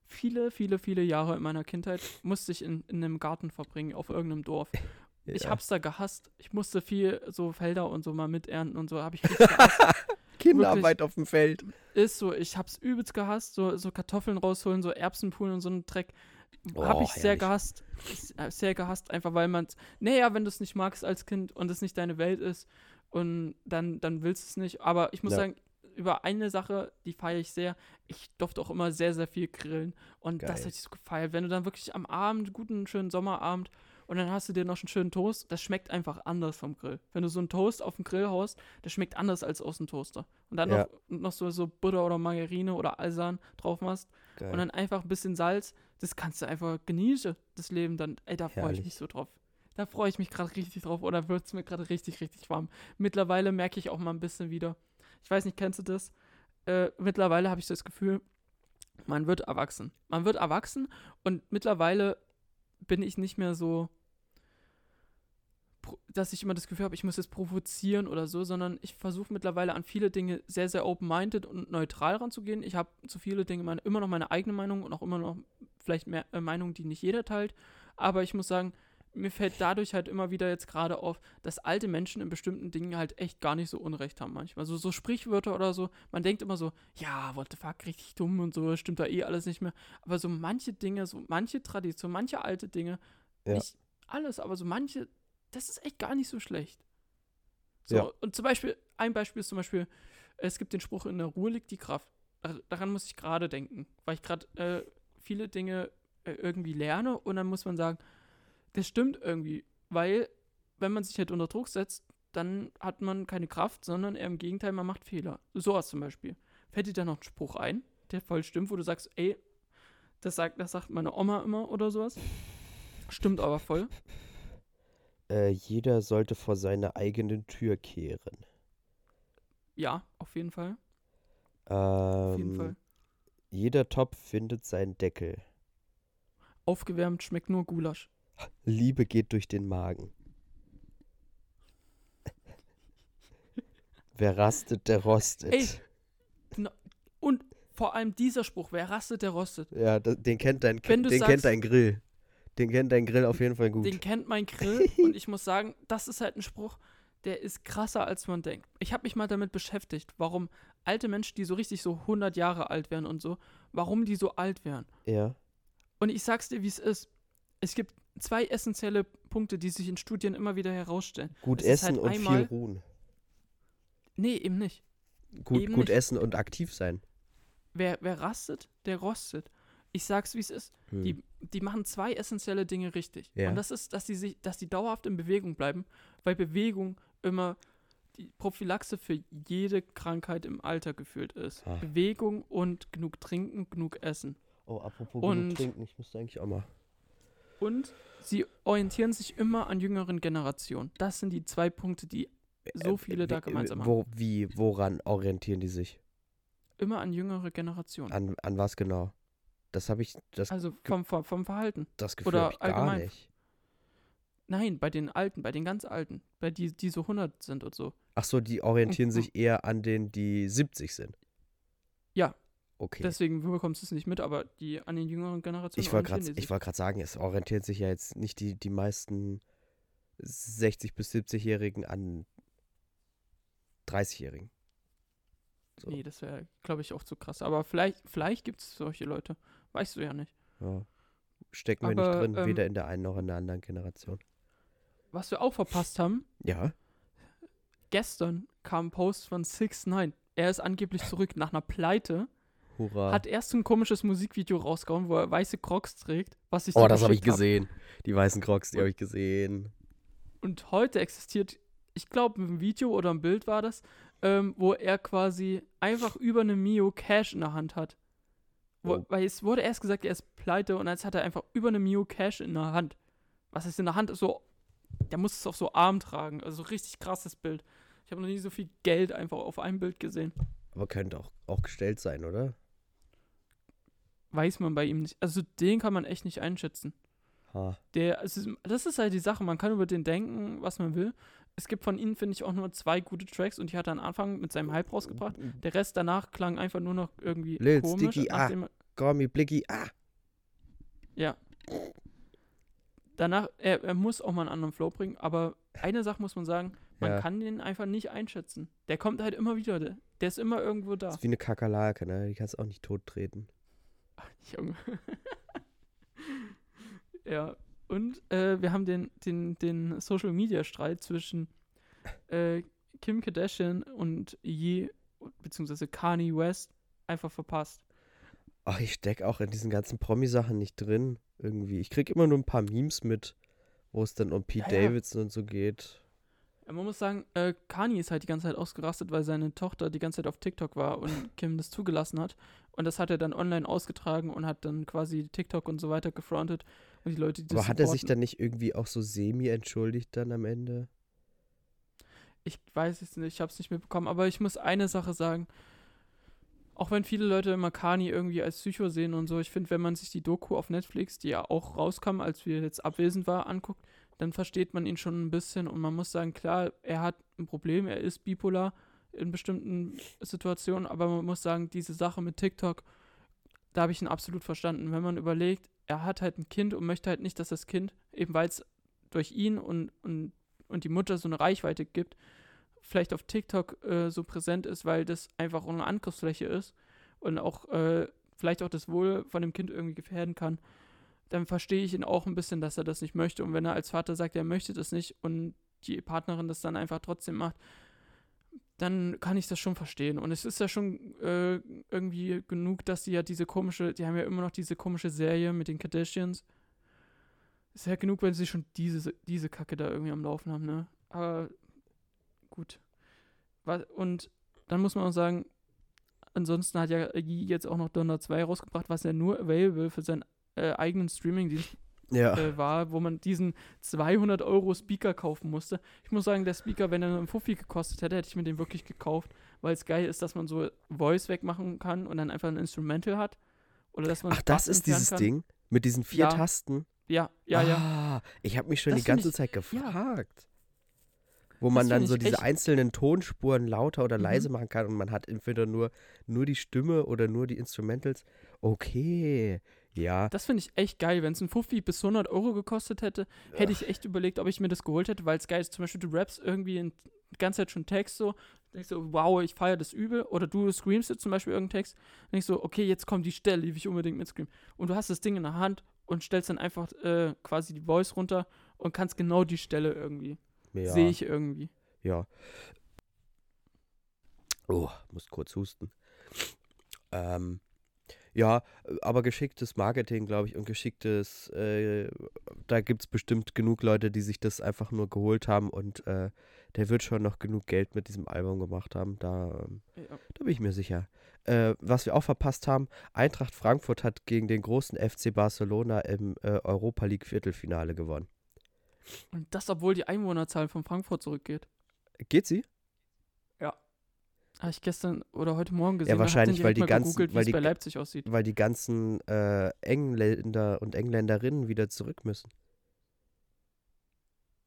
viele, viele, viele Jahre in meiner Kindheit, musste ich in, in einem Garten verbringen, auf irgendeinem Dorf. Ich Ja. hab's da gehasst. Ich musste viel so Felder und so mal miternten und so, habe ich gehasst. Kinderarbeit auf dem Feld. Ist so, ich hab's übelst gehasst, so, so Kartoffeln rausholen, so Erbsenpulen und so einen Dreck. Hab Oh, ich sehr herrlich. gehasst. Ist, äh, Sehr gehasst, einfach weil man naja, wenn du es nicht magst als Kind und es nicht deine Welt ist und dann, dann willst du es nicht. Aber ich muss Ja. sagen, über eine Sache, die feiere ich sehr. Ich durfte auch immer sehr, sehr viel grillen. Und das Geil. hätte ich so gefeiert. Wenn du dann wirklich am Abend, guten, schönen Sommerabend, und dann hast du dir noch einen schönen Toast, das schmeckt einfach anders vom Grill. Wenn du so einen Toast auf den Grill haust, das schmeckt anders als aus dem Toaster. Und dann Ja. noch, noch so, so Butter oder Margarine oder Alsan drauf machst Geil. und dann einfach ein bisschen Salz, das kannst du einfach genießen, das Leben dann. Ey, da freue ich mich so drauf. Da freue ich mich gerade richtig drauf oder wird es mir gerade richtig, richtig warm. Mittlerweile merke ich auch mal ein bisschen wieder, ich weiß nicht, kennst du das? Äh, mittlerweile habe ich das Gefühl, man wird erwachsen. Man wird erwachsen und mittlerweile bin ich nicht mehr so, dass ich immer das Gefühl habe, ich muss jetzt provozieren oder so, sondern ich versuche mittlerweile an viele Dinge sehr, sehr open-minded und neutral ranzugehen. Ich habe zu viele Dinge immer noch meine eigene Meinung und auch immer noch vielleicht mehr äh, Meinungen, die nicht jeder teilt. Aber ich muss sagen, mir fällt dadurch halt immer wieder jetzt gerade auf, dass alte Menschen in bestimmten Dingen halt echt gar nicht so Unrecht haben manchmal. So, so Sprichwörter oder so, man denkt immer so, ja, what the fuck, richtig dumm und so, stimmt da eh alles nicht mehr. Aber so manche Dinge, so manche Tradition, manche alte Dinge, Ja. nicht alles, aber so manche, das ist echt gar nicht so schlecht. So, Ja. und zum Beispiel, ein Beispiel ist zum Beispiel, es gibt den Spruch, in der Ruhe liegt die Kraft. Dar- Daran muss ich gerade denken, weil ich gerade äh, viele Dinge äh, irgendwie lerne und dann muss man sagen, das stimmt irgendwie, weil wenn man sich halt unter Druck setzt, dann hat man keine Kraft, sondern eher im Gegenteil, man macht Fehler. Sowas zum Beispiel. Fällt dir da noch ein Spruch ein, der voll stimmt, wo du sagst, ey, das sagt, das sagt meine Oma immer oder sowas? Stimmt aber voll. Äh, jeder sollte vor seine eigene Tür kehren. Ja, auf jeden Fall. Ähm, Auf jeden Fall. Jeder Topf findet seinen Deckel. Aufgewärmt schmeckt nur Gulasch. Liebe geht durch den Magen. Wer rastet, der rostet. Ey. Und vor allem dieser Spruch, wer rastet, der rostet. Ja, da, den kennt dein den sagst- kennt dein Grill. Den kennt dein Grill auf jeden Fall gut. Den kennt mein Grill und ich muss sagen, das ist halt ein Spruch, der ist krasser, als man denkt. Ich habe mich mal damit beschäftigt, warum alte Menschen, die so richtig so 100 Jahre alt werden und so, warum die so alt werden. ja. Und ich sag's dir, wie es ist. Es gibt zwei essentielle Punkte, die sich in Studien immer wieder herausstellen. Gut Es essen halt und einmal- viel ruhen. Nee, eben nicht. Gut, eben gut nicht. essen und aktiv sein. Wer, wer rastet, der rostet. Ich sag's, wie es ist. Hm. Die, die machen zwei essentielle Dinge richtig. Ja. Und das ist, dass die, sich, dass die dauerhaft in Bewegung bleiben, weil Bewegung immer die Prophylaxe für jede Krankheit im Alter gefühlt ist. Ah. Bewegung und genug trinken, genug essen. Oh, apropos Und- genug trinken, ich müsste eigentlich auch mal. Und sie orientieren sich immer an jüngeren Generationen. Das sind die zwei Punkte, die so viele da Äh, Wie- gemeinsam haben. Wo, wie, woran orientieren die sich? Immer an jüngere Generationen. An, an was genau? Das habe ich, das, Also vom, vom, vom Verhalten. das Gefühl oder allgemein. nicht. Nein, bei den Alten, bei den ganz Alten. Bei die, die so 100 sind und so. Ach so, die orientieren Und- sich eher an denen, die 70 sind. Ja. Okay. Deswegen bekommst du es nicht mit, aber die an den jüngeren Generationen ich wollte gerade sagen, es orientieren sich ja jetzt nicht die, die meisten 60- bis 70-Jährigen an 30-Jährigen. So. Nee, das wäre, glaube ich, auch zu krass. Aber vielleicht, vielleicht gibt es solche Leute. Weißt du ja nicht. Ja. Stecken wir Aber, nicht drin, ähm, weder in der einen noch in der anderen Generation. Was wir auch verpasst haben, Ja. gestern kam ein Post von 6 9 Er ist angeblich zurück nach einer Pleite. Hurra. Hat erst ein komisches Musikvideo rausgehauen, wo er weiße Crocs trägt, was ich oh, das habe ich geschickt hab. gesehen. Die weißen Crocs, die habe ich gesehen. Und heute existiert, ich glaube, ein Video oder ein Bild war das, ähm, wo er quasi einfach über eine Mio Cash in der Hand hat. Wo, Oh. Weil es wurde erst gesagt, er ist pleite und jetzt hat er einfach über eine Mio Cash in der Hand. Was ist in der Hand? So, der muss es auf so Arm tragen. Also richtig krasses Bild. Ich habe noch nie so viel Geld einfach auf einem Bild gesehen. Aber könnte auch, auch gestellt sein, oder? Weiß man bei ihm nicht. Also den kann man echt nicht einschätzen. Ha. Der, ist, das ist halt die Sache, man kann über den denken, was man will. Es gibt von ihnen, finde ich, auch nur zwei gute Tracks und die hat er am Anfang mit seinem Hype rausgebracht. Der Rest danach klang einfach nur noch irgendwie Lil komisch. Sticky, ah. Gormi, Blicky, ah. Ja. Danach, er, er muss auch mal einen anderen Flow bringen, aber eine Sache muss man sagen, man Ja. kann den einfach nicht einschätzen. Der kommt halt immer wieder, der, der ist immer irgendwo da. Das ist wie eine Kakerlake, ne? Die kannst auch nicht tot treten. Junge. ja, und äh, wir haben den, den, den Social Media Streit zwischen äh, Kim Kardashian und Ye, beziehungsweise Kanye West, einfach verpasst. Ach, ich steck auch in diesen ganzen Promi-Sachen nicht drin. Irgendwie. Ich krieg immer nur ein paar Memes mit, wo es dann um Pete Ja, ja. Davidson und so geht. Ja, man muss sagen, äh, Kanye ist halt die ganze Zeit ausgerastet, weil seine Tochter die ganze Zeit auf TikTok war und Kim das zugelassen hat. Und das hat er dann online ausgetragen und hat dann quasi TikTok und so weiter gefrontet. Und die Leute, die Aber hat er sich dann nicht irgendwie auch so semi entschuldigt dann am Ende? Ich weiß es nicht, ich habe es nicht mitbekommen, aber ich muss eine Sache sagen. Auch wenn viele Leute immer Kani irgendwie als Psycho sehen und so, ich finde, wenn man sich die Doku auf Netflix, die ja auch rauskam, als wir jetzt abwesend war, anguckt, dann versteht man ihn schon ein bisschen und man muss sagen, klar, er hat ein Problem, er ist bipolar in bestimmten Situationen, aber man muss sagen, diese Sache mit TikTok, da habe ich ihn absolut verstanden. Wenn man überlegt, er hat halt ein Kind und möchte halt nicht, dass das Kind, eben weil es durch ihn und, und, und die Mutter so eine Reichweite gibt, vielleicht auf TikTok äh, so präsent ist, weil das einfach eine Angriffsfläche ist und auch äh, vielleicht auch das Wohl von dem Kind irgendwie gefährden kann, dann verstehe ich ihn auch ein bisschen, dass er das nicht möchte. Und wenn er als Vater sagt, er möchte das nicht und die Partnerin das dann einfach trotzdem macht, dann kann ich das schon verstehen. Und es ist ja schon äh, irgendwie genug, dass die ja diese komische, die haben ja immer noch diese komische Serie mit den Kardashians. Ist ja genug, wenn sie schon diese, diese Kacke da irgendwie am Laufen haben, ne? Aber gut. Und dann muss man auch sagen, ansonsten hat ja jetzt auch noch Donner 2 rausgebracht, was ja nur available für seinen äh, eigenen Streaming-Dienst Ja. äh, war, wo man diesen 200 Euro Speaker kaufen musste. Ich muss sagen, der Speaker, wenn er nur einen Fuffi gekostet hätte, hätte ich mir den wirklich gekauft, weil es geil ist, dass man so Voice wegmachen kann und dann einfach ein Instrumental hat. Oder dass man Ach, das ist dieses kann. Ding mit diesen vier Ja. Tasten. Ja, ja, ja. Ah, ich habe mich schon Das die ganze ich- Zeit ja. gefragt. Wo man dann so diese echt- einzelnen Tonspuren lauter oder Mhm. leise machen kann und man hat entweder nur, nur die Stimme oder nur die Instrumentals. Okay, ja. Das finde ich echt geil. Wenn es ein Fuffi bis 100 Euro gekostet hätte, hätte ich echt überlegt, ob ich mir das geholt hätte, weil es geil ist. Zum Beispiel, du rappst irgendwie in, die ganze Zeit schon Text so, denkst so, wow, ich feiere das übel. Oder du screamst jetzt zum Beispiel irgendeinen Text, denkst so, okay, jetzt kommt die Stelle, die will ich unbedingt mitscreamen. Und du hast das Ding in der Hand und stellst dann einfach äh, quasi die Voice runter und kannst genau die Stelle irgendwie. ja. Sehe ich irgendwie. Ja. Oh, muss kurz husten. Ähm, ja, aber geschicktes Marketing, glaube ich, und geschicktes, äh, da gibt es bestimmt genug Leute, die sich das einfach nur geholt haben und äh, der wird schon noch genug Geld mit diesem Album gemacht haben. Da, ähm, Ja. da bin ich mir sicher. äh, was wir auch verpasst haben, Eintracht Frankfurt hat gegen den großen FC Barcelona im äh, Europa League Viertelfinale gewonnen. Und das, obwohl die Einwohnerzahl von Frankfurt zurückgeht. Geht sie? Habe ich gestern oder heute Morgen gesehen. wahrscheinlich, hab dann weil die ganzen- gegoogelt, wie weil es die bei Leipzig aussieht. Weil die ganzen äh, Engländer und Engländerinnen wieder zurück müssen.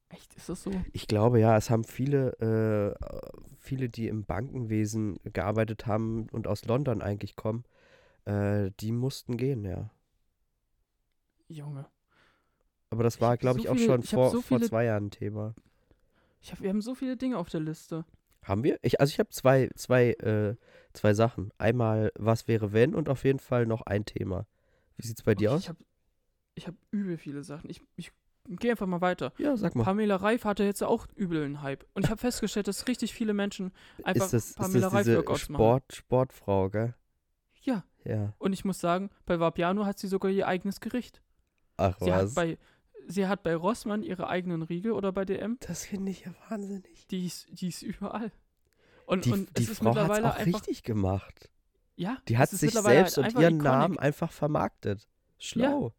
Echt, ist das so? Ich glaube ja, es haben viele, äh, viele, die im Bankenwesen gearbeitet haben und aus London eigentlich kommen, äh, die mussten gehen, ja. Junge. Aber das Ich war, glaube so ich, auch viele- schon ich vor, so vor viele- zwei Jahren ein Thema. Ich hab, wir haben so viele Dinge auf der Liste. Haben wir? Ich, also ich habe zwei, zwei, äh, zwei Sachen. Einmal, was wäre wenn und auf jeden Fall noch ein Thema. Wie sieht's bei dir Okay, aus? Ich habe ich hab übel viele Sachen. Ich, ich gehe einfach mal weiter. Ja, sag mal. Pamela Reif hatte jetzt auch übel einen Hype. Und ich habe festgestellt, dass richtig viele Menschen einfach Ist das, ist Pamela das Reif diese Workouts machen. Sport, Sportfrau, gell? Ja. Ja. Und ich muss sagen, bei Vapiano hat sie sogar ihr eigenes Gericht. Ach Sie hat was. bei, sie hat bei Rossmann ihre eigenen Riegel oder bei DM. das finde ich ja wahnsinnig. Die ist, die ist überall. Und, Die, und die Frau hat es mittlerweile auch einfach. richtig gemacht. Ja, Die hat sich selbst halt und ihren iconic. Namen einfach vermarktet. Schlau.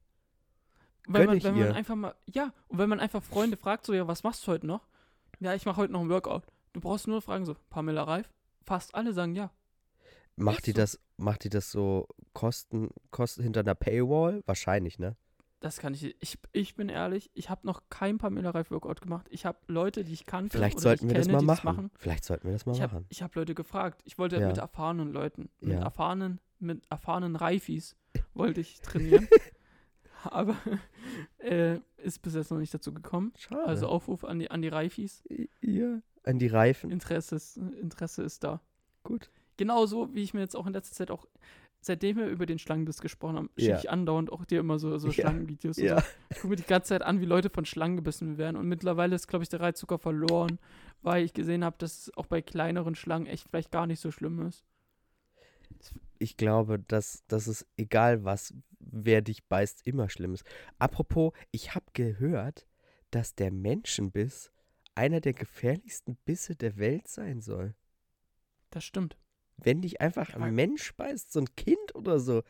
Wenn Gönn man, wenn man einfach mal, ja, und wenn man einfach Freunde fragt, so, ja, was machst du heute noch? Ja, ich mache heute noch ein Workout. Du brauchst nur fragen, so, Pamela Reif? Fast alle sagen ja. Macht die so. das, macht die das so Kosten, Kosten hinter einer Paywall? Wahrscheinlich, ne? Das kann ich, ich, ich bin ehrlich, ich habe noch kein Pamela Reif Workout gemacht. Ich habe Leute, die ich kannte Vielleicht oder sollten die wir ich das kenne, mal die machen. Vielleicht sollten wir das mal Ich habe machen. ich hab Leute gefragt. Ich wollte Ja. mit erfahrenen Leuten, mit Ja. erfahrenen, mit erfahrenen Reifis wollte ich trainieren. Aber äh, ist bis jetzt noch nicht dazu gekommen. Schade. Also Aufruf an die, an die Reifis. ja. An die Reifen. Interesse ist, Interesse ist da. Gut. Genauso wie ich mir jetzt auch in letzter Zeit auch, seitdem wir über den Schlangenbiss gesprochen haben, schicke Ja. ich andauernd auch dir immer so, so. Schlangenvideos. Ja. So. Ich gucke mir die ganze Zeit an, wie Leute von Schlangen gebissen werden. Und mittlerweile ist, glaube ich, der Reizzucker verloren, weil ich gesehen habe, dass es auch bei kleineren Schlangen echt vielleicht gar nicht so schlimm ist. Ich glaube, dass, dass es egal was, wer dich beißt, immer schlimm ist. Apropos, ich habe gehört, dass der Menschenbiss einer der gefährlichsten Bisse der Welt sein soll. Das stimmt. Wenn dich einfach ein Mensch beißt, so ein Kind oder so,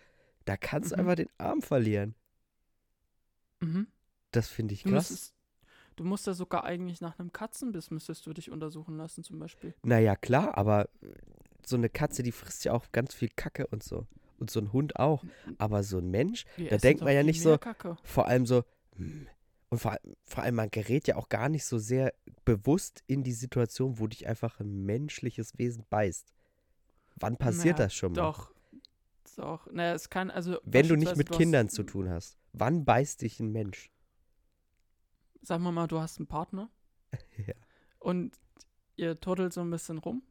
da kannst du Mhm. einfach den Arm verlieren. Mhm. Das finde ich Du, krass. müsstest, du musst ja sogar eigentlich nach einem Katzenbiss müsstest du dich untersuchen lassen, zum Beispiel. Naja, klar, aber so eine Katze, die frisst ja auch ganz viel Kacke und so. Und so ein Hund auch. Aber so ein Mensch, Wir Da denkt man ja nicht so- Kacke. vor allem so, hm, und vor, vor allem, man gerät ja auch gar nicht so sehr bewusst in die Situation, wo dich einfach ein menschliches Wesen beißt. Wann passiert Naja, das schon mal? Doch. Doch. Naja, es kann, also. Wenn du nicht mit du hast- Kindern zu tun hast. Wann beißt dich ein Mensch? Sagen wir mal, du hast einen Partner Ja. und ihr turtelt so ein bisschen rum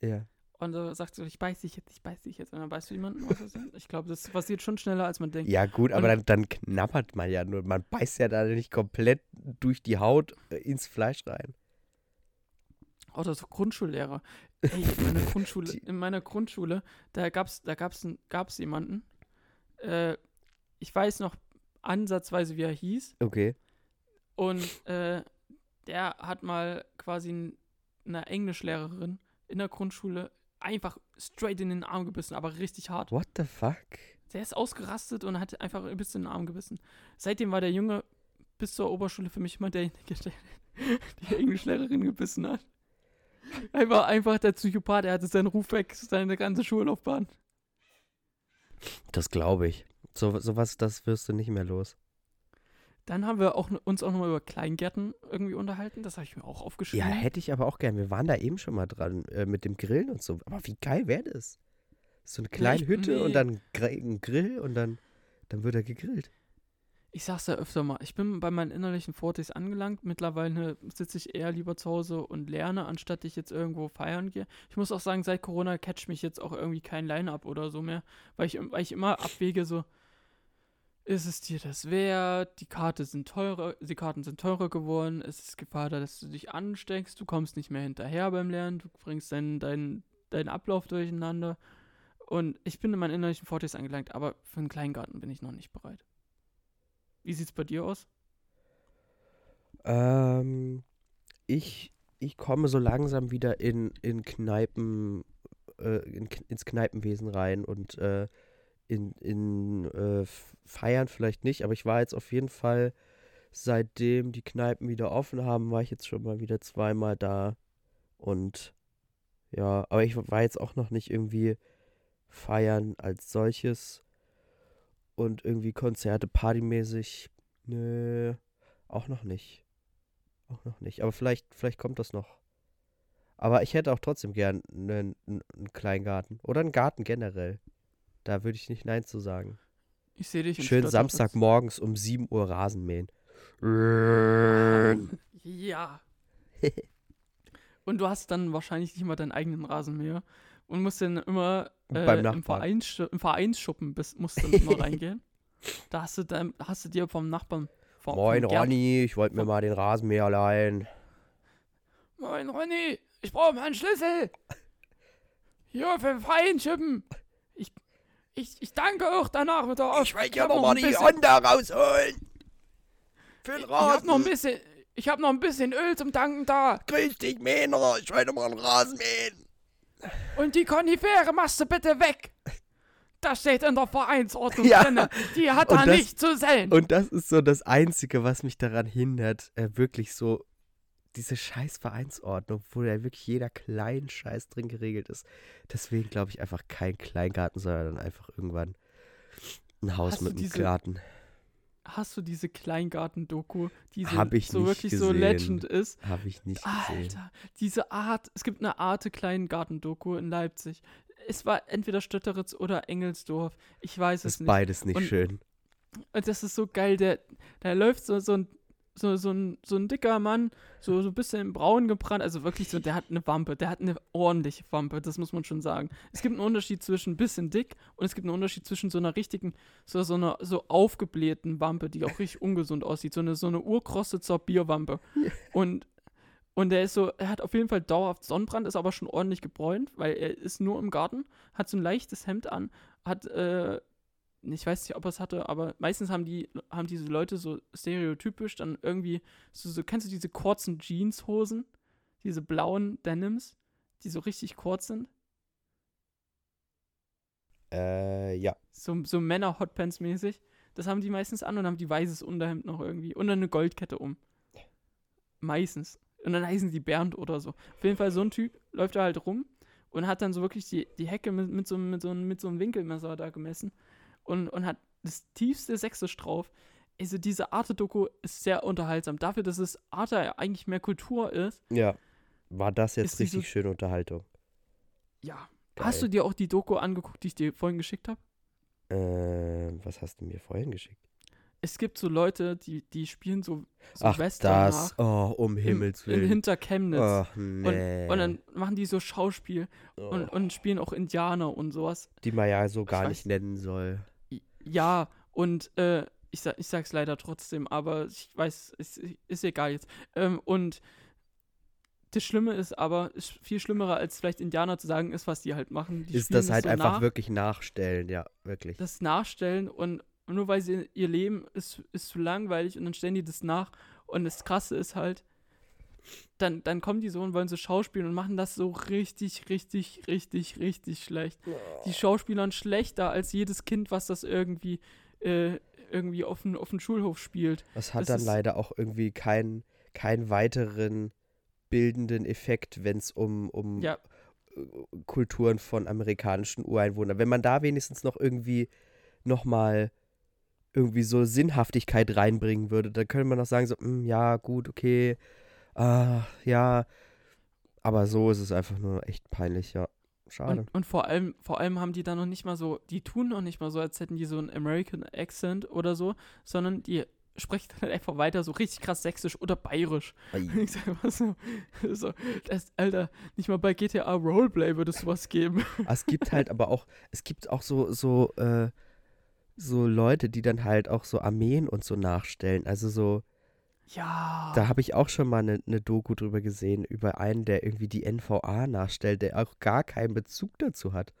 Ja. und du sagst so, ich beiß dich jetzt, ich beiß dich jetzt. Und dann beißt du jemanden. Ich glaube, das passiert schon schneller, als man denkt. Ja, gut, aber dann, dann knabbert man ja nur. Man beißt ja da nicht komplett durch die Haut äh, ins Fleisch rein. Oder so Grundschullehrer. Ey, in meiner Grundschule, in meiner Grundschule, da gab's, da gab's, gab's jemanden, äh, ich weiß noch ansatzweise, wie er hieß, Okay. und äh, der hat mal quasi einer Englischlehrerin in der Grundschule einfach straight in den Arm gebissen, aber richtig hart. What the fuck? Der ist ausgerastet und hat einfach ein bisschen in den Arm gebissen. Seitdem war der Junge bis zur Oberschule für mich immer derjenige, der die Englischlehrerin gebissen hat. Er war einfach der Psychopath, er hatte seinen Ruf weg, seine ganze Schullaufbahn. Das glaube ich. So, sowas, das wirst du nicht mehr los. Dann haben wir auch, uns auch nochmal über Kleingärten irgendwie unterhalten. Das habe ich mir auch Ja, aufgeschrieben. hätte ich aber auch gern. Wir waren da eben schon mal dran äh, mit dem Grillen und so. Aber wie geil wäre das? So eine kleine ich- Hütte und nee. dann gr- ein Grill und dann, dann wird er gegrillt. Ich sag's ja öfter mal, ich bin bei meinen innerlichen Fortis angelangt. Mittlerweile sitze ich eher lieber zu Hause und lerne, anstatt ich jetzt irgendwo feiern gehe. Ich muss auch sagen, seit Corona catcht mich jetzt auch irgendwie kein Line-Up oder so mehr, weil ich, weil ich immer abwäge so, ist es dir das wert? Die Karte sind teurer, die Karten sind teurer geworden, es ist Gefahr da, dass du dich ansteckst, du kommst nicht mehr hinterher beim Lernen, du bringst deinen, deinen, deinen Ablauf durcheinander. Und ich bin in meinen innerlichen Fortis angelangt, aber für einen Kleingarten bin ich noch nicht bereit. Wie sieht's bei dir aus? Ähm, ich, ich komme so langsam wieder in, in Kneipen äh, in, ins Kneipenwesen rein und äh, in, in äh, Feiern vielleicht nicht, aber ich war jetzt auf jeden Fall, seitdem die Kneipen wieder offen haben, war ich jetzt schon mal wieder zweimal da. Und ja, aber ich war jetzt auch noch nicht irgendwie feiern als solches und irgendwie Konzerte partymäßig. Nö, auch noch nicht. Auch noch nicht. Aber vielleicht, vielleicht kommt das noch. Aber ich hätte auch trotzdem gern einen, einen Kleingarten. Oder einen Garten generell. Da würde ich nicht Nein zu sagen. Ich sehe dich Schön. Samstagmorgens um 7 Uhr Rasen mähen. Ja. Und du hast dann wahrscheinlich nicht mal deinen eigenen Rasenmäher und musst dann immer äh, Beim im. Vereins, im Vereinsschuppen bist, musst du immer reingehen. Da hast du, dann, hast du dir vom Nachbarn. Vom, Moin vom Ronny, ich wollte mir mal den Rasenmäher leihen. Moin Ronny, ich brauche meinen Schlüssel. Hier für den Vereinsschuppen. Ich, ich, ich danke auch danach wieder auf. Ich will hab ja noch mal die Honda rausholen. Für den Ich hab noch ein Rasen. bisschen, ich hab noch ein bisschen Öl zum Danken da. Grüß dich, Mähner. Ich wollte mal einen Rasen mähen. Und die Konifere machst du bitte weg. Das steht in der Vereinsordnung Ja. drin. Die hat Und da das- nicht zu sein. Und das ist so das Einzige, was mich daran hindert, äh, wirklich so diese scheiß Vereinsordnung, wo ja wirklich jeder kleinen Scheiß drin geregelt ist. Deswegen glaube ich einfach kein Kleingarten, sondern dann einfach irgendwann ein Haus Hast mit einem diese- Garten. Hast du diese Kleingarten-Doku, die so, so wirklich so gesehen. legend ist? Habe ich nicht gesehen. Alter, diese Art, es gibt eine Arte Kleingarten-Doku in Leipzig. Es war entweder Stötteritz oder Engelsdorf. Ich weiß Das es ist nicht. beides nicht Und- schön. Und das ist so geil, der, da läuft so, so, ein, so, so, ein, so ein dicker Mann, so, so ein bisschen braun gebrannt, also wirklich so, der hat eine Wampe, der hat eine ordentliche Wampe, das muss man schon sagen. Es gibt einen Unterschied zwischen ein bisschen dick und es gibt einen Unterschied zwischen so einer richtigen, so, so einer so aufgeblähten Wampe, die auch richtig ungesund aussieht, so eine, so eine urkrosse zur Bierwampe. Und, und der ist so, er hat auf jeden Fall dauerhaft Sonnenbrand, ist aber schon ordentlich gebräunt, weil er ist nur im Garten, hat so ein leichtes Hemd an, hat, äh, ich weiß nicht, ob er es hatte, aber meistens haben die, haben diese Leute so stereotypisch dann irgendwie, so, so kennst du diese kurzen Jeanshosen? Diese blauen Denims, die so richtig kurz sind? Äh, ja. So, so Männer-Hotpants mäßig. Das haben die meistens an und haben die weißes Unterhemd noch irgendwie. Und dann eine Goldkette um. Meistens. Und dann heißen die Bernd oder so. Auf jeden Fall so ein Typ läuft da halt rum und hat dann so wirklich die, die Hecke mit, mit, so, mit, so, mit so einem Winkelmesser da gemessen und, und hat das tiefste Sächsisch drauf. Also diese Arte-Doku ist sehr unterhaltsam. Dafür, dass es Arte ja eigentlich mehr Kultur ist. Ja. War das jetzt Ist diese- richtig schöne Unterhaltung? Ja. Geil. Hast du dir auch die Doku angeguckt, die ich dir vorhin geschickt habe? Äh, was hast du mir vorhin geschickt? Es gibt so Leute, die, die spielen so, so Ach, Western das. nach. Oh, um Himmels Willen. Hinterchemnitz. Ach, nee. Und dann machen die so Schauspiel oh, und, und spielen auch Indianer und sowas. die man ja so gar weiß- nicht nennen soll. Ja, und äh, ich, sag, ich sag's leider trotzdem, aber ich weiß, es ist egal jetzt. Ähm, und das Schlimme ist aber, ist viel schlimmerer als vielleicht Indianer zu sagen, ist, was die halt machen. Die ist das halt so einfach nach, wirklich nachstellen, ja, wirklich. Das Nachstellen und nur weil sie ihr Leben ist, ist zu langweilig und dann stellen die das nach. Und das Krasse ist halt, dann, dann kommen die so und wollen so schauspielen und machen das so richtig, richtig, richtig, richtig schlecht. Die Schauspielern schlechter als jedes Kind, was das irgendwie, äh, irgendwie auf dem auf Schulhof spielt. Das hat das dann leider auch irgendwie keinen keinen weiteren bildenden Effekt, wenn es um, um Ja. äh, Kulturen von amerikanischen Ureinwohnern. Wenn man da wenigstens noch irgendwie nochmal irgendwie so Sinnhaftigkeit reinbringen würde, dann könnte man noch sagen, so, "Mm, ja, gut, okay, ah, ja. Aber so ist es einfach nur echt peinlich, ja. Schade. Und, und vor allem, vor allem haben die dann noch nicht mal so, die tun noch nicht mal so, als hätten die so einen American Accent oder so, sondern die sprechen dann einfach weiter so richtig krass sächsisch oder bayerisch. Ich sag mal so, so das, Alter, nicht mal bei GTA Roleplay würde es sowas geben. Aber es gibt halt aber auch, es gibt auch so, so, äh, so Leute, die dann halt auch so Armeen und so nachstellen. Also so, Ja. da habe ich auch schon mal eine ne Doku drüber gesehen, über einen, der irgendwie die NVA nachstellt, der auch gar keinen Bezug dazu hat.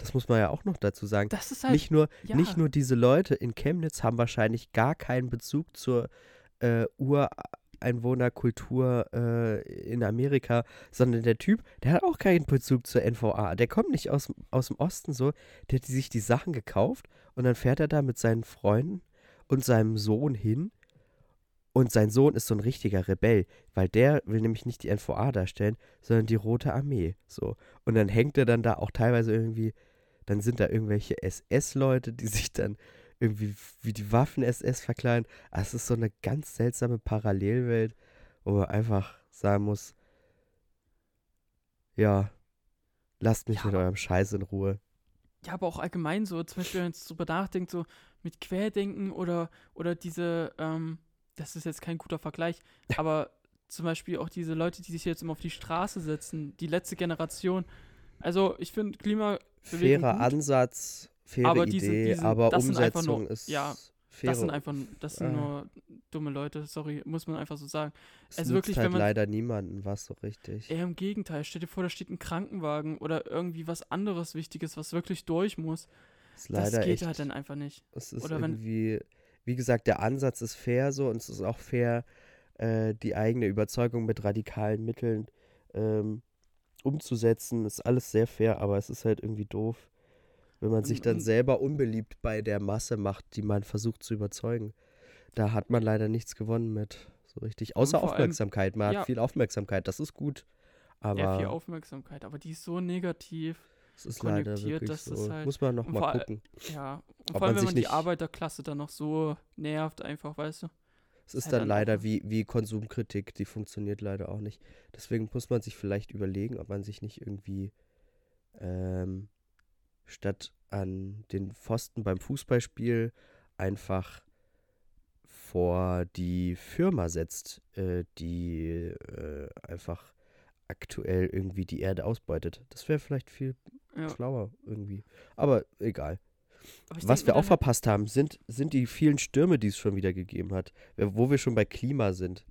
Das muss man ja auch noch dazu sagen. das ist halt. Nicht nur, ja, nicht nur diese Leute in Chemnitz haben wahrscheinlich gar keinen Bezug zur äh, Ureinwohnerkultur äh, in Amerika, sondern der Typ, der hat auch keinen Bezug zur NVA. Der kommt nicht aus, aus dem Osten so, der hat sich die Sachen gekauft und dann fährt er da mit seinen Freunden und seinem Sohn hin. Und sein Sohn ist so ein richtiger Rebell, weil der will nämlich nicht die NVA darstellen, sondern die Rote Armee. So. Und dann hängt er dann da auch teilweise irgendwie, dann sind da irgendwelche SS-Leute, die sich dann irgendwie wie die Waffen-SS verkleiden. Also es ist so eine ganz seltsame Parallelwelt, wo man einfach sagen muss, ja, lasst mich Ja, mit eurem Scheiß in Ruhe. Ja, aber auch allgemein so, zum Beispiel, wenn man jetzt drüber nachdenkt, so mit Querdenken oder, oder diese, ähm, das ist jetzt kein guter Vergleich, aber zum Beispiel auch diese Leute, die sich jetzt immer auf die Straße setzen, die letzte Generation. Also ich finde Klimabewegung Fairer gut, Ansatz, faire aber diese- Idee, diese- aber das sind einfach Umsetzung nur- ist ja, faire. das sind einfach, das sind äh. nur dumme Leute, sorry, muss man einfach so sagen. es also wirklich, halt wenn man- leider niemanden was so richtig. Eher im Gegenteil, stell dir vor, da steht ein Krankenwagen oder irgendwie was anderes Wichtiges, was wirklich durch muss. ist das geht echt, halt dann einfach nicht. es ist oder wenn- irgendwie, wie gesagt, der Ansatz ist fair so und es ist auch fair, äh, die eigene Überzeugung mit radikalen Mitteln ähm, umzusetzen. Ist alles sehr fair, aber es ist halt irgendwie doof, wenn man sich Und- dann und- selber unbeliebt bei der Masse macht, die man versucht zu überzeugen. Da hat man leider nichts gewonnen mit, so richtig. Außer Aufmerksamkeit. Man ja. hat viel Aufmerksamkeit, das ist gut. Aber ja, viel Aufmerksamkeit, aber die ist so negativ. Es ist leider wirklich dass so. das halt- Muss man noch und mal vor all- gucken. Ja, und vor allem, man wenn sich man die Arbeiterklasse dann noch so nervt, einfach, weißt du? Es ist halt dann leider wie, wie Konsumkritik, die funktioniert leider auch nicht. Deswegen muss man sich vielleicht überlegen, ob man sich nicht irgendwie ähm, statt an den Pfosten beim Fußballspiel einfach vor die Firma setzt, äh, die äh, einfach aktuell irgendwie die Erde ausbeutet. Das wäre vielleicht viel Ja. schlauer irgendwie. Aber egal. Ich Was wir auch halt- verpasst haben, sind, sind die vielen Stürme, die es schon wieder gegeben hat, äh, wo wir schon bei Klima sind.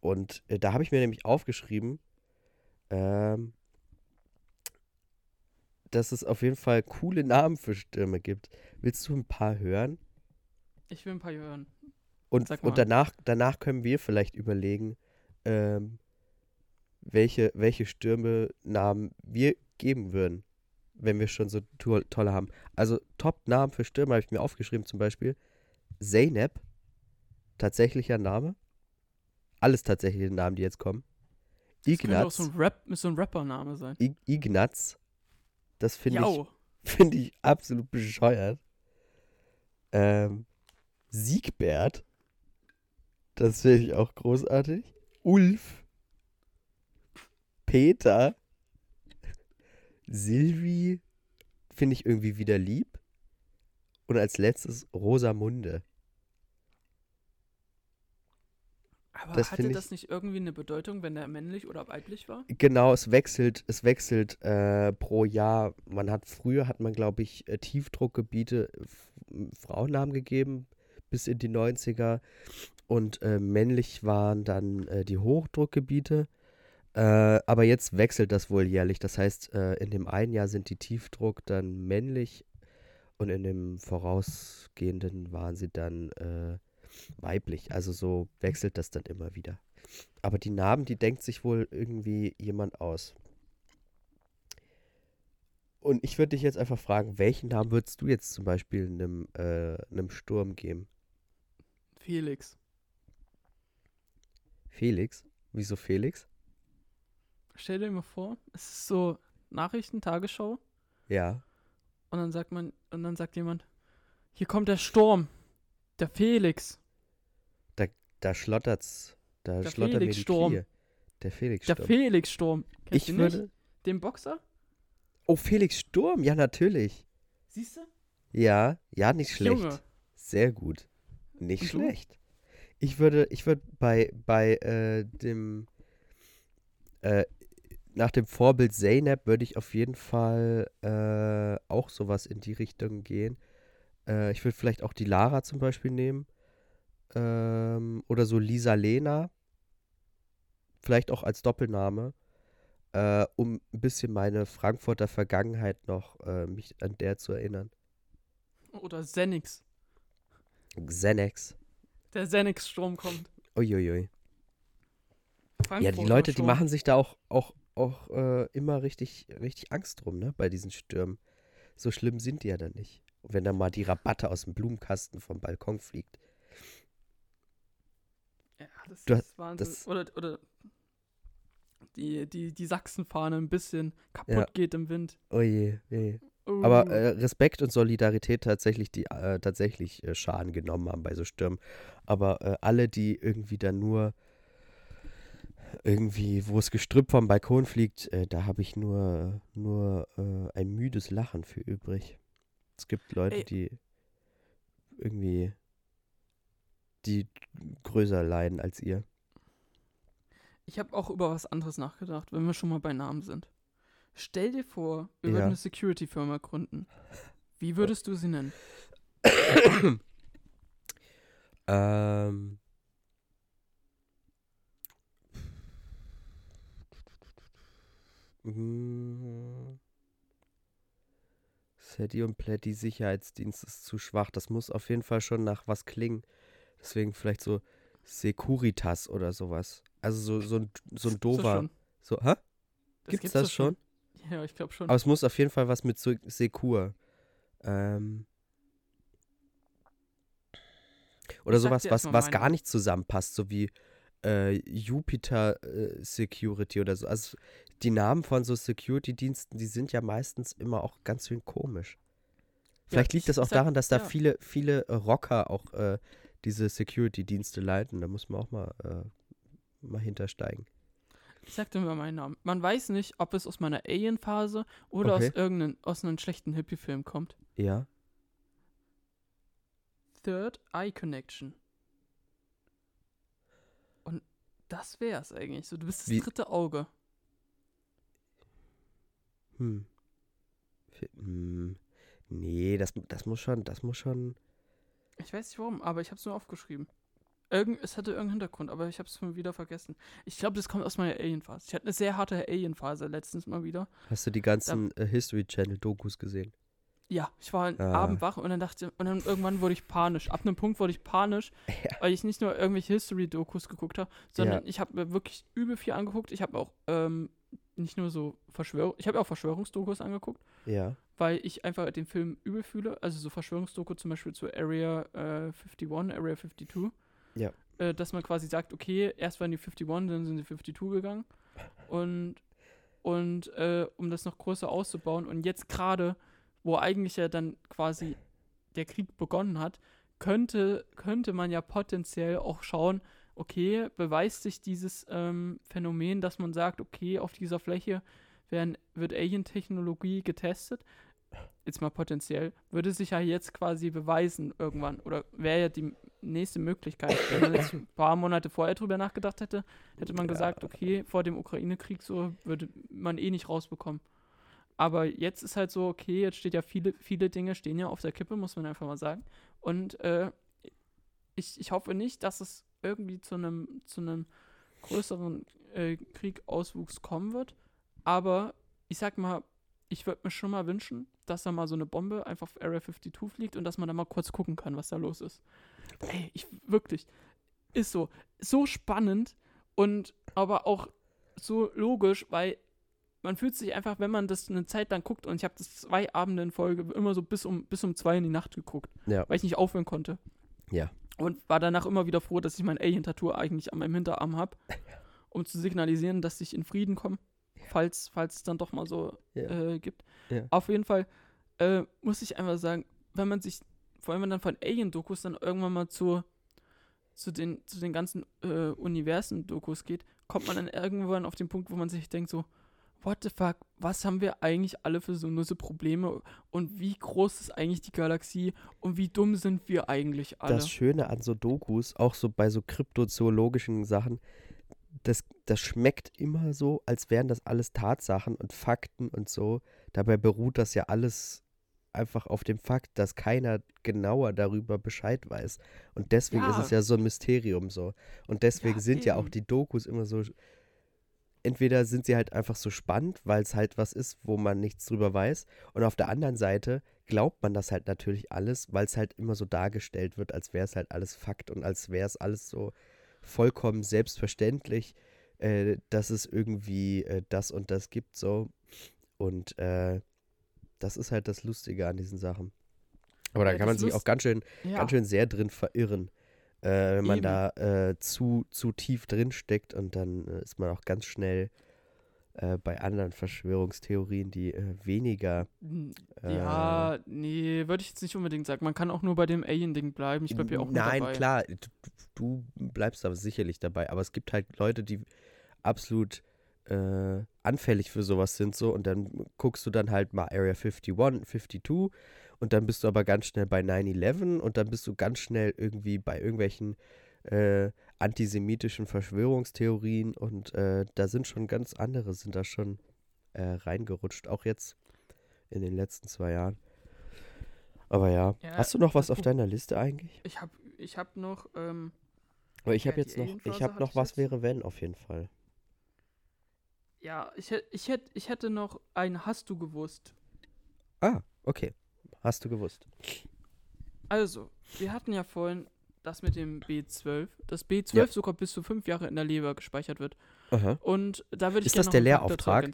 Und äh, da habe ich mir nämlich aufgeschrieben, ähm, dass es auf jeden Fall coole Namen für Stürme gibt. Willst du ein paar hören? Ich will ein paar hören. Und, und danach, danach können wir vielleicht überlegen, ähm, welche, welche Stürme-Namen wir geben würden, wenn wir schon so to tolle haben. Also Top-Namen für Stürme habe ich mir aufgeschrieben, zum Beispiel Zeynep, tatsächlicher Name. Alles tatsächliche Namen, die jetzt kommen. Das könnte auch Ignaz, so ein Rap, so ein Rappername sein. I Ignaz, das finde ich Jau. Finde ich absolut bescheuert. Ähm, Siegbert. Das finde ich auch großartig. Ulf. Peter. Silvi. Finde ich irgendwie wieder lieb. Und als letztes Rosamunde. Aber das hatte das nicht irgendwie eine Bedeutung, wenn der männlich oder weiblich war? Genau, es wechselt, es wechselt äh, pro Jahr. Man hat früher hat man, glaube ich, äh, Tiefdruckgebiete Frauennamen gegeben bis in die 90er und äh, männlich waren dann äh, die Hochdruckgebiete. Äh, aber jetzt wechselt das wohl jährlich. Das heißt, äh, in dem einen Jahr sind die Tiefdruck dann männlich und in dem vorausgehenden waren sie dann äh, weiblich. Also so wechselt das dann immer wieder. Aber die Namen, die denkt sich wohl irgendwie jemand aus. Und ich würde dich jetzt einfach fragen, welchen Namen würdest du jetzt zum Beispiel einem, äh, einem Sturm geben? Felix. Felix? Wieso Felix? Stell dir mal vor, es ist so Nachrichten, Tagesschau Ja. und dann sagt man, und dann sagt jemand, hier kommt der Sturm. Der Felix. Da schlottert's. Da Der schlottern mir die. Knie. Der Felix Der Sturm. Felix-Sturm. Kennst Ich du nicht? würde. Den Boxer? Oh, Felix Sturm, ja, natürlich. Siehst du? Ja, ja, nicht schlecht. Junge. Sehr gut. Nicht schlecht. Ich würde, ich würde bei, bei äh, dem, äh, nach dem Vorbild Zeynep würde ich auf jeden Fall äh, auch sowas in die Richtung gehen. Äh, ich würde vielleicht auch die Lara zum Beispiel nehmen. Ähm, oder so Lisa Lena. Vielleicht auch als Doppelname. Äh, um ein bisschen meine Frankfurter Vergangenheit noch äh, mich an der zu erinnern. Oder Zenix. Xenex. Der Zenix-Sturm kommt. Uiuiui. Frankfurt Ja, die Leute, die machen sich da auch, auch, auch äh, immer richtig, richtig Angst drum, ne, bei diesen Stürmen. So schlimm sind die ja dann nicht. Und wenn dann mal die Rabatte aus dem Blumenkasten vom Balkon fliegt. Ja, das Du ist Wahnsinn. das- oder oder die, die, die Sachsenfahne ein bisschen kaputt Ja. geht im Wind. Oh je, je. Oh. Aber äh, Respekt und Solidarität tatsächlich, die äh, tatsächlich äh, Schaden genommen haben bei so Stürmen. Aber äh, alle, die irgendwie dann nur irgendwie, wo das Gestrüpp vom Balkon fliegt, äh, da habe ich nur, nur äh, ein müdes Lachen für übrig. Es gibt Leute, Ey. die irgendwie die größer leiden als ihr. Ich habe auch über was anderes nachgedacht, wenn wir schon mal bei Namen sind. Stell dir vor, wir Ja. würden eine Security-Firma gründen. Wie würdest du sie nennen? Ähm. Mm. Sadie und Plätti Sicherheitsdienst ist zu schwach. Das muss auf jeden Fall schon nach was klingen. Deswegen vielleicht so Securitas oder sowas. Also so, so ein, so ein Gibt's das dover. schon? So, hä? Das Gibt's das schon? Ja, ich glaube schon. Aber es muss auf jeden Fall was mit so Secur. Ähm. Oder Ich sowas, was, was gar nicht zusammenpasst, so wie äh, Jupiter äh, Security oder so. Also die Namen von so Security-Diensten, die sind ja meistens immer auch ganz schön komisch. Vielleicht liegt ich- das auch sag- daran, dass da ja. viele, viele äh, Rocker auch äh, diese Security-Dienste leiten. Da muss man auch mal, äh, mal hintersteigen. Ich sag dir mal meinen Namen. Man weiß nicht, ob es aus meiner Alien-Phase oder Okay. aus irgendeinem aus einem schlechten Hippie-Film kommt. Ja. Third Eye Connection. Und das wär's eigentlich. So, du bist das Wie- dritte Auge. Hm. Hm. Nee, das, das muss schon, das muss schon. Ich weiß nicht warum, aber ich hab's nur aufgeschrieben. Irgend, es hatte irgendeinen Hintergrund, aber ich hab's schon wieder vergessen. Ich glaube, das kommt aus meiner Alien-Phase. Ich hatte eine sehr harte Alien-Phase letztens mal wieder. Hast du die ganzen äh, History Channel Dokus gesehen? Ja, ich war Ah. Abend wach und dann dachte und dann irgendwann wurde ich panisch. Ab einem Punkt wurde ich panisch, weil ich nicht nur irgendwelche History-Dokus geguckt habe, sondern ich habe mir wirklich übel viel angeguckt. Ich habe auch ähm, nicht nur so Verschwörung, ich habe auch Verschwörungsdokus angeguckt, Ja. weil ich einfach den Film übel fühle. Also so Verschwörungsdoku zum Beispiel zu Area äh, 51, Area 52. Ja. Äh, dass man quasi sagt, okay, erst waren die 51, dann sind die 52 gegangen. Und, und äh, um das noch größer auszubauen und jetzt gerade, wo eigentlich ja dann quasi der Krieg begonnen hat, könnte, könnte man ja potenziell auch schauen, okay, beweist sich dieses ähm, Phänomen, dass man sagt, okay, auf dieser Fläche werden, wird Alien-Technologie getestet, jetzt mal potenziell, würde sich ja jetzt quasi beweisen irgendwann, oder wäre ja die nächste Möglichkeit. Wenn man jetzt ein paar Monate vorher drüber nachgedacht hätte, hätte man gesagt, okay, vor dem Ukraine-Krieg so würde man eh nicht rausbekommen. Aber jetzt ist halt so, okay, jetzt steht ja viele, viele Dinge stehen ja auf der Kippe, muss man einfach mal sagen. Und äh, ich, ich hoffe nicht, dass es irgendwie zu einem zu einem größeren äh, Krieg-Auswuchs kommen wird. Aber ich sag mal, ich würde mir schon mal wünschen, dass da mal so eine Bombe einfach auf Area 52 fliegt und dass man da mal kurz gucken kann, was da los ist. Ey, ich wirklich, ist so, so spannend und aber auch so logisch, weil man fühlt sich einfach, wenn man das eine Zeit lang guckt, und ich habe das zwei Abende in Folge immer so bis um, bis um zwei in die Nacht geguckt, Ja. weil ich nicht aufhören konnte. Ja. Und war danach immer wieder froh, dass ich mein Alien-Tattoo eigentlich an meinem Hinterarm habe, um zu signalisieren, dass ich in Frieden komme, falls, falls es dann doch mal so Ja. äh, gibt. Ja. Auf jeden Fall äh, muss ich einfach sagen, wenn man sich, vor allem wenn man dann von Alien-Dokus dann irgendwann mal zu, zu, den, zu den ganzen äh, Universen-Dokus geht, kommt man dann irgendwann auf den Punkt, wo man sich denkt so, what the fuck, was haben wir eigentlich alle für so nusse Probleme und wie groß ist eigentlich die Galaxie und wie dumm sind wir eigentlich alle? Das Schöne an so Dokus, auch so bei so kryptozoologischen Sachen, das, das schmeckt immer so, als wären das alles Tatsachen und Fakten und so. Dabei beruht das ja alles einfach auf dem Fakt, dass keiner genauer darüber Bescheid weiß. Und deswegen ist Ja. es ja so ein Mysterium so. Und deswegen Ja, sind ja auch eben. die Dokus immer so. Entweder sind sie halt einfach so spannend, weil es halt was ist, wo man nichts drüber weiß. Und auf der anderen Seite glaubt man das halt natürlich alles, weil es halt immer so dargestellt wird, als wäre es halt alles Fakt und als wäre es alles so, vollkommen selbstverständlich, äh, dass es irgendwie äh, das und das gibt so. Und äh, das ist halt das Lustige an diesen Sachen. Aber da Ja, kann man sich auch ganz schön, Ja, ganz schön sehr drin verirren, äh, wenn man Eben. da äh, zu, zu tief drin steckt und dann äh, ist man auch ganz schnell äh, bei anderen Verschwörungstheorien, die äh, weniger äh, ja, nee, würde ich jetzt nicht unbedingt sagen. Man kann auch nur bei dem Alien-Ding bleiben. Ich bleibe ja auch Nein, dabei. klar, du, du bleibst aber sicherlich dabei. Aber es gibt halt Leute, die absolut anfällig für sowas sind so und dann guckst du dann halt mal Area 51, 52 und dann bist du aber ganz schnell bei 9-11 und dann bist du ganz schnell irgendwie bei irgendwelchen äh, antisemitischen Verschwörungstheorien und äh, da sind schon ganz andere, sind da schon äh, reingerutscht, auch jetzt in den letzten zwei Jahren. Aber ja, Ja, hast du noch was auf deiner Liste eigentlich? Ich habe ich hab noch, ähm, Aber ich Ja, habe jetzt noch, ich habe noch was wäre wenn auf jeden Fall. ja, ich, ich, hätt, ich hätte noch ein Hast du gewusst. Ah, okay. Hast du gewusst? Also, wir hatten ja vorhin das mit dem B12, dass B12 Ja. sogar bis zu fünf Jahre in der Leber gespeichert wird. Aha. Und da würde ich Ist das der Lehrauftrag?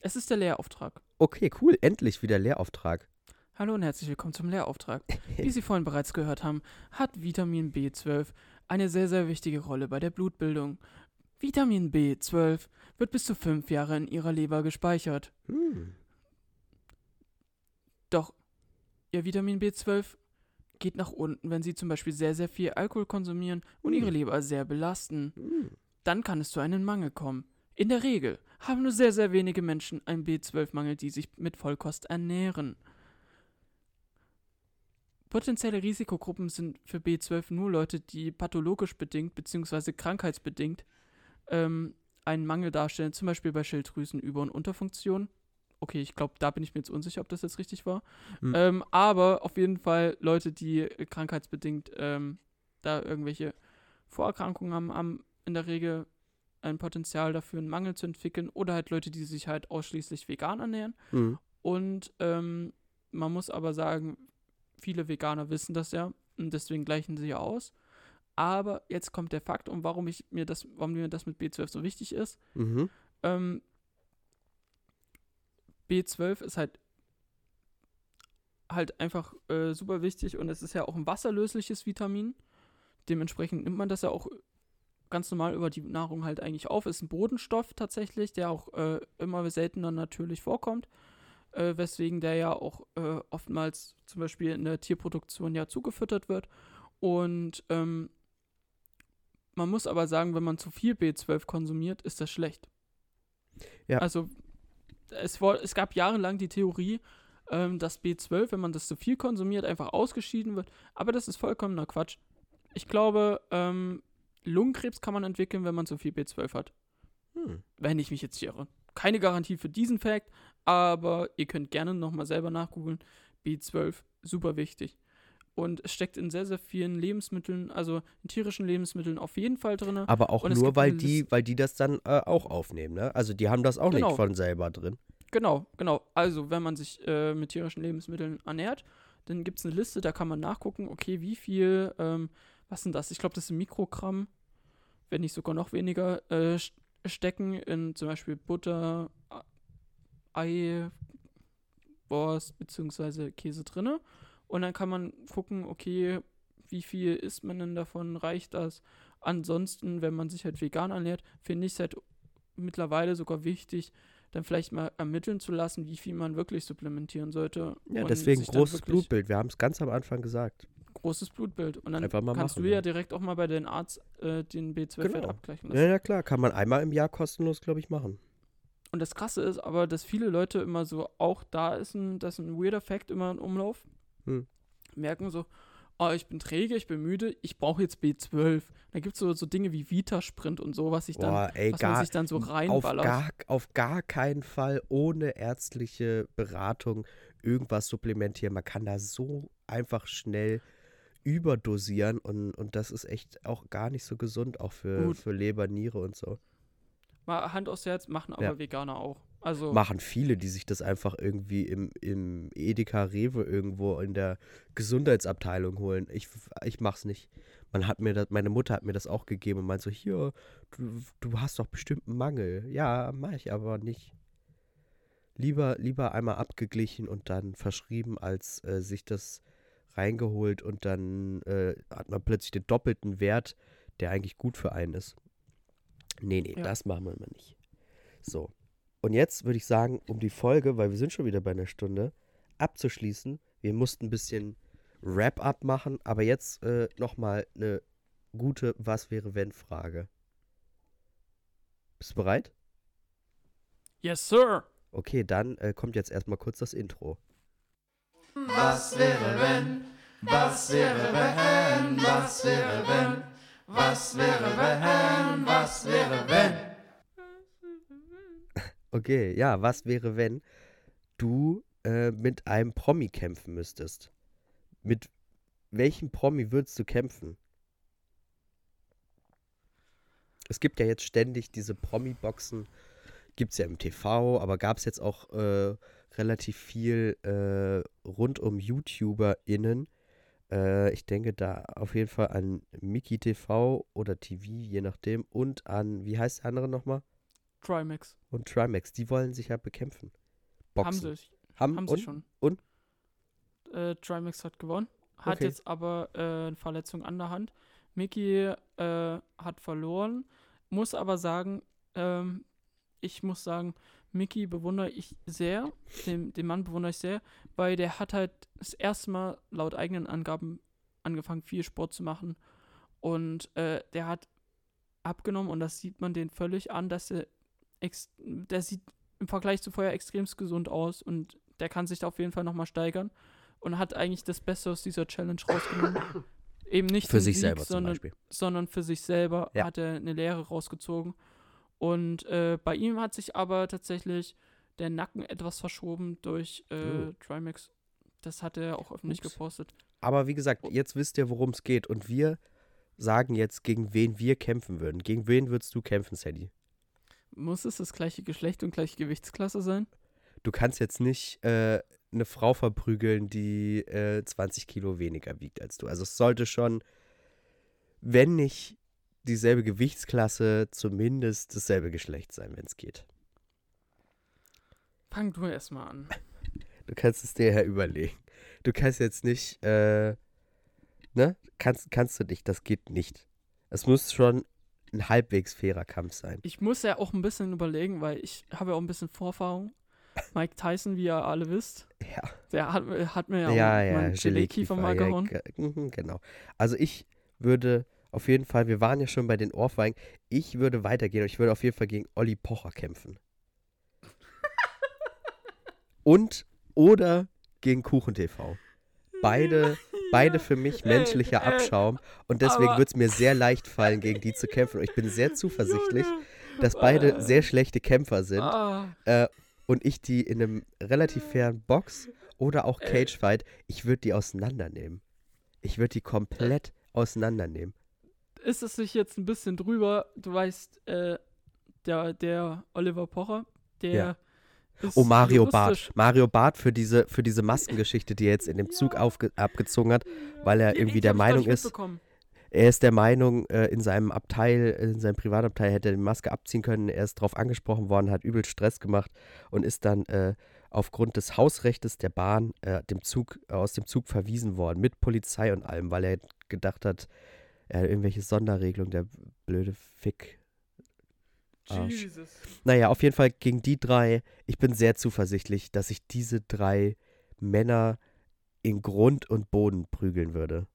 Es ist der Lehrauftrag. Okay, cool. Endlich wieder Lehrauftrag. Hallo und herzlich willkommen zum Lehrauftrag. Wie Sie vorhin bereits gehört haben, hat Vitamin B12 eine sehr, sehr wichtige Rolle bei der Blutbildung. Vitamin B12 wird bis zu fünf Jahre in Ihrer Leber gespeichert. Hm. Doch Ihr Vitamin B12 geht nach unten, wenn Sie zum Beispiel sehr, sehr viel Alkohol konsumieren und Ihre Hm. Leber sehr belasten. Hm. Dann kann es zu einem Mangel kommen. In der Regel haben nur sehr, sehr wenige Menschen einen B12-Mangel, die sich mit Vollkost ernähren. Potenzielle Risikogruppen sind für B12 nur Leute, die pathologisch bedingt bzw. krankheitsbedingt ähm, einen Mangel darstellen, zum Beispiel bei Schilddrüsenüber- und Unterfunktion. Okay, ich glaube, da bin ich mir jetzt unsicher, ob das jetzt richtig war. Hm. Ähm, aber auf jeden Fall Leute, die äh, krankheitsbedingt ähm, da irgendwelche Vorerkrankungen haben, haben in der Regel ein Potenzial dafür, einen Mangel zu entwickeln. Oder halt Leute, die sich halt ausschließlich vegan ernähren. Hm. Und ähm, man muss aber sagen, viele Veganer wissen das ja und deswegen gleichen sie ja aus. Aber jetzt kommt der Fakt, und warum ich mir das, warum mir das mit B12 so wichtig ist. Mhm. Ähm, B12 ist halt halt einfach äh, super wichtig und es ist ja auch ein wasserlösliches Vitamin. Dementsprechend nimmt man das ja auch ganz normal über die Nahrung halt eigentlich auf. Ist ein Bodenstoff tatsächlich, der auch äh, immer seltener natürlich vorkommt. Äh, weswegen der ja auch äh, oftmals zum Beispiel in der Tierproduktion ja zugefüttert wird. Und ähm, man muss aber sagen, wenn man zu viel B12 konsumiert, ist das schlecht. Ja. Also es, war, es gab jahrelang die Theorie, ähm, dass B12, wenn man das zu viel konsumiert, einfach ausgeschieden wird. Aber das ist vollkommener Quatsch. Ich glaube, ähm, Lungenkrebs kann man entwickeln, wenn man zu viel B12 hat. Hm. Wenn ich mich jetzt irre. Keine Garantie für diesen Fact, aber ihr könnt gerne nochmal selber nachgoogeln. B12, super wichtig. Und es steckt in sehr, sehr vielen Lebensmitteln, also in tierischen Lebensmitteln auf jeden Fall drin. Aber auch Und nur, weil die, weil die das dann äh, auch aufnehmen, ne? Also die haben das auch Genau. nicht von selber drin. Genau, genau. Also, wenn man sich äh, mit tierischen Lebensmitteln ernährt, dann gibt es eine Liste, da kann man nachgucken, okay, wie viel, ähm, was sind das? Ich glaube, das sind Mikrogramm, wenn nicht sogar noch weniger, äh, st- stecken in zum Beispiel Butter, Ei, Wurst bzw. Käse drinne. Und dann kann man gucken, okay, wie viel isst man denn davon, reicht das? Ansonsten, wenn man sich halt vegan ernährt, finde ich es halt mittlerweile sogar wichtig, dann vielleicht mal ermitteln zu lassen, wie viel man wirklich supplementieren sollte. Ja, deswegen großes Blutbild. Wir haben es ganz am Anfang gesagt. Großes Blutbild. Und dann kannst machen, du ja ja. direkt auch mal bei deinem Arzt äh, den B12-Wert Genau. abgleichen lassen. Ja, ja, klar. Kann man einmal im Jahr kostenlos, glaube ich, machen. Und das Krasse ist aber, dass viele Leute immer so, auch da ist ein, das ist ein weirder Fact immer im Umlauf, Hm. merken so, oh, ich bin träge, ich bin müde, ich brauche jetzt B12. Da gibt es so, so Dinge wie Vitasprint und so, was ich dann, Boah, ey, was man gar, sich dann so auf, reinballert. gar, auf gar keinen Fall ohne ärztliche Beratung irgendwas supplementieren. Man kann da so einfach schnell überdosieren und, und das ist echt auch gar nicht so gesund, auch für, Gut. für Leber, Niere und so. Mal Hand aufs Herz, machen aber Ja. Veganer auch. Also, Machen viele, die sich das einfach irgendwie im, im Edeka Rewe irgendwo in der Gesundheitsabteilung holen. Ich, ich mach's nicht. Man hat mir das, meine Mutter hat mir das auch gegeben und meint so, hier, du, du hast doch bestimmt einen Mangel. Ja, mach ich aber nicht. Lieber, lieber einmal abgeglichen und dann verschrieben, als äh, sich das reingeholt und dann äh, hat man plötzlich den doppelten Wert, der eigentlich gut für einen ist. Nee, nee, Ja. das machen wir immer nicht. So. Und jetzt würde ich sagen, um die Folge, weil wir sind schon wieder bei einer Stunde, abzuschließen. Wir mussten ein bisschen Wrap-up machen, aber jetzt äh, nochmal eine gute Was wäre wenn Frage. Bist du bereit? yes, sir. Okay, dann äh, kommt jetzt erstmal kurz das Intro. Was wäre wenn? Was wäre wenn? Was wäre wenn? Was wäre wenn? Was wäre wenn? Okay, ja, was wäre, wenn du äh, mit einem Promi kämpfen müsstest? Mit welchem Promi würdest du kämpfen? Es gibt ja jetzt ständig diese Promi-Boxen, gibt es ja im TV, aber gab es jetzt auch äh, relativ viel äh, rund um YouTuberInnen. Äh, ich denke da auf jeden Fall an Miki TV oder TV, je nachdem, und an, wie heißt der andere nochmal? Trimax. und Trimax, die wollen sich ja bekämpfen. Boxen. Haben sie, Haben, haben und? sie schon. und? Äh, Trimax hat gewonnen. Hat Okay. jetzt aber äh, eine Verletzung an der Hand. Mickey äh, hat verloren. Muss aber sagen, ähm, ich muss sagen, Mickey bewundere ich sehr. Den, den Mann bewundere ich sehr, weil der hat halt das erste Mal laut eigenen Angaben angefangen, viel Sport zu machen. Und äh, der hat abgenommen und das sieht man den völlig an, dass er der sieht im Vergleich zu vorher extremst gesund aus und der kann sich da auf jeden Fall nochmal steigern und hat eigentlich das Beste aus dieser Challenge rausgenommen. Eben nicht Für sich Sieg, selber zum sondern, Beispiel. sondern für sich selber Ja. hat er eine Lehre rausgezogen. Und äh, bei ihm hat sich aber tatsächlich der Nacken etwas verschoben durch äh, Oh. Trimax. Das hat er auch öffentlich Ups. gepostet. Aber wie gesagt, jetzt wisst ihr, worum es geht. Und wir sagen jetzt, gegen wen wir kämpfen würden. Gegen wen würdest du kämpfen, Sadie? Muss es das gleiche Geschlecht und gleiche Gewichtsklasse sein? Du kannst jetzt nicht äh, eine Frau verprügeln, die äh, 20 Kilo weniger wiegt als du. Also es sollte schon, wenn nicht dieselbe Gewichtsklasse, zumindest dasselbe Geschlecht sein, wenn es geht. Fang du erstmal an. Du kannst es dir ja überlegen. Du kannst jetzt nicht, äh, ne? Kannst, kannst du nicht, das geht nicht. Es muss schon ein halbwegs fairer Kampf sein. Ich muss ja auch ein bisschen überlegen, weil ich habe ja auch ein bisschen Vorerfahrung. Mike Tyson, wie ihr alle wisst, Ja, der hat, hat mir ja, ja, auch ja, meinen Gelee-Kiefer mal ja, gehauen. mhm, genau. Also ich würde auf jeden Fall, wir waren ja schon bei den Ohrfeigen, ich würde weitergehen und ich würde auf jeden Fall gegen Olli Pocher kämpfen. und oder gegen Kuchen TV. Beide, beide für mich Ey, menschlicher ey, Abschaum und deswegen wird es mir sehr leicht fallen, gegen die zu kämpfen. Und ich bin sehr zuversichtlich, dass beide äh, sehr schlechte Kämpfer sind Ah, äh, und ich die in einem relativ fairen Box oder auch Äh. Cagefight, ich würde die auseinandernehmen. Ich würde die komplett auseinandernehmen. ist es sich jetzt ein bisschen drüber? Du weißt, äh, der, der Oliver Pocher, der Ja. Ist Oh, Mario Barth. Mario Barth für diese, für diese Maskengeschichte, die er jetzt in dem Zug aufge abgezogen hat, weil er irgendwie der Meinung ist, er ist der Meinung, äh, in seinem Abteil, in seinem Privatabteil hätte er die Maske abziehen können. Er ist darauf angesprochen worden, hat übel Stress gemacht und ist dann äh, aufgrund des Hausrechtes der Bahn äh, dem Zug, äh, aus dem Zug verwiesen worden, mit Polizei und allem, weil er gedacht hat, er hat irgendwelche Sonderregelungen, der blöde Fick. Arsch. Jesus. Naja, auf jeden Fall gegen die drei, ich bin sehr zuversichtlich, dass ich diese drei Männer in Grund und Boden prügeln würde.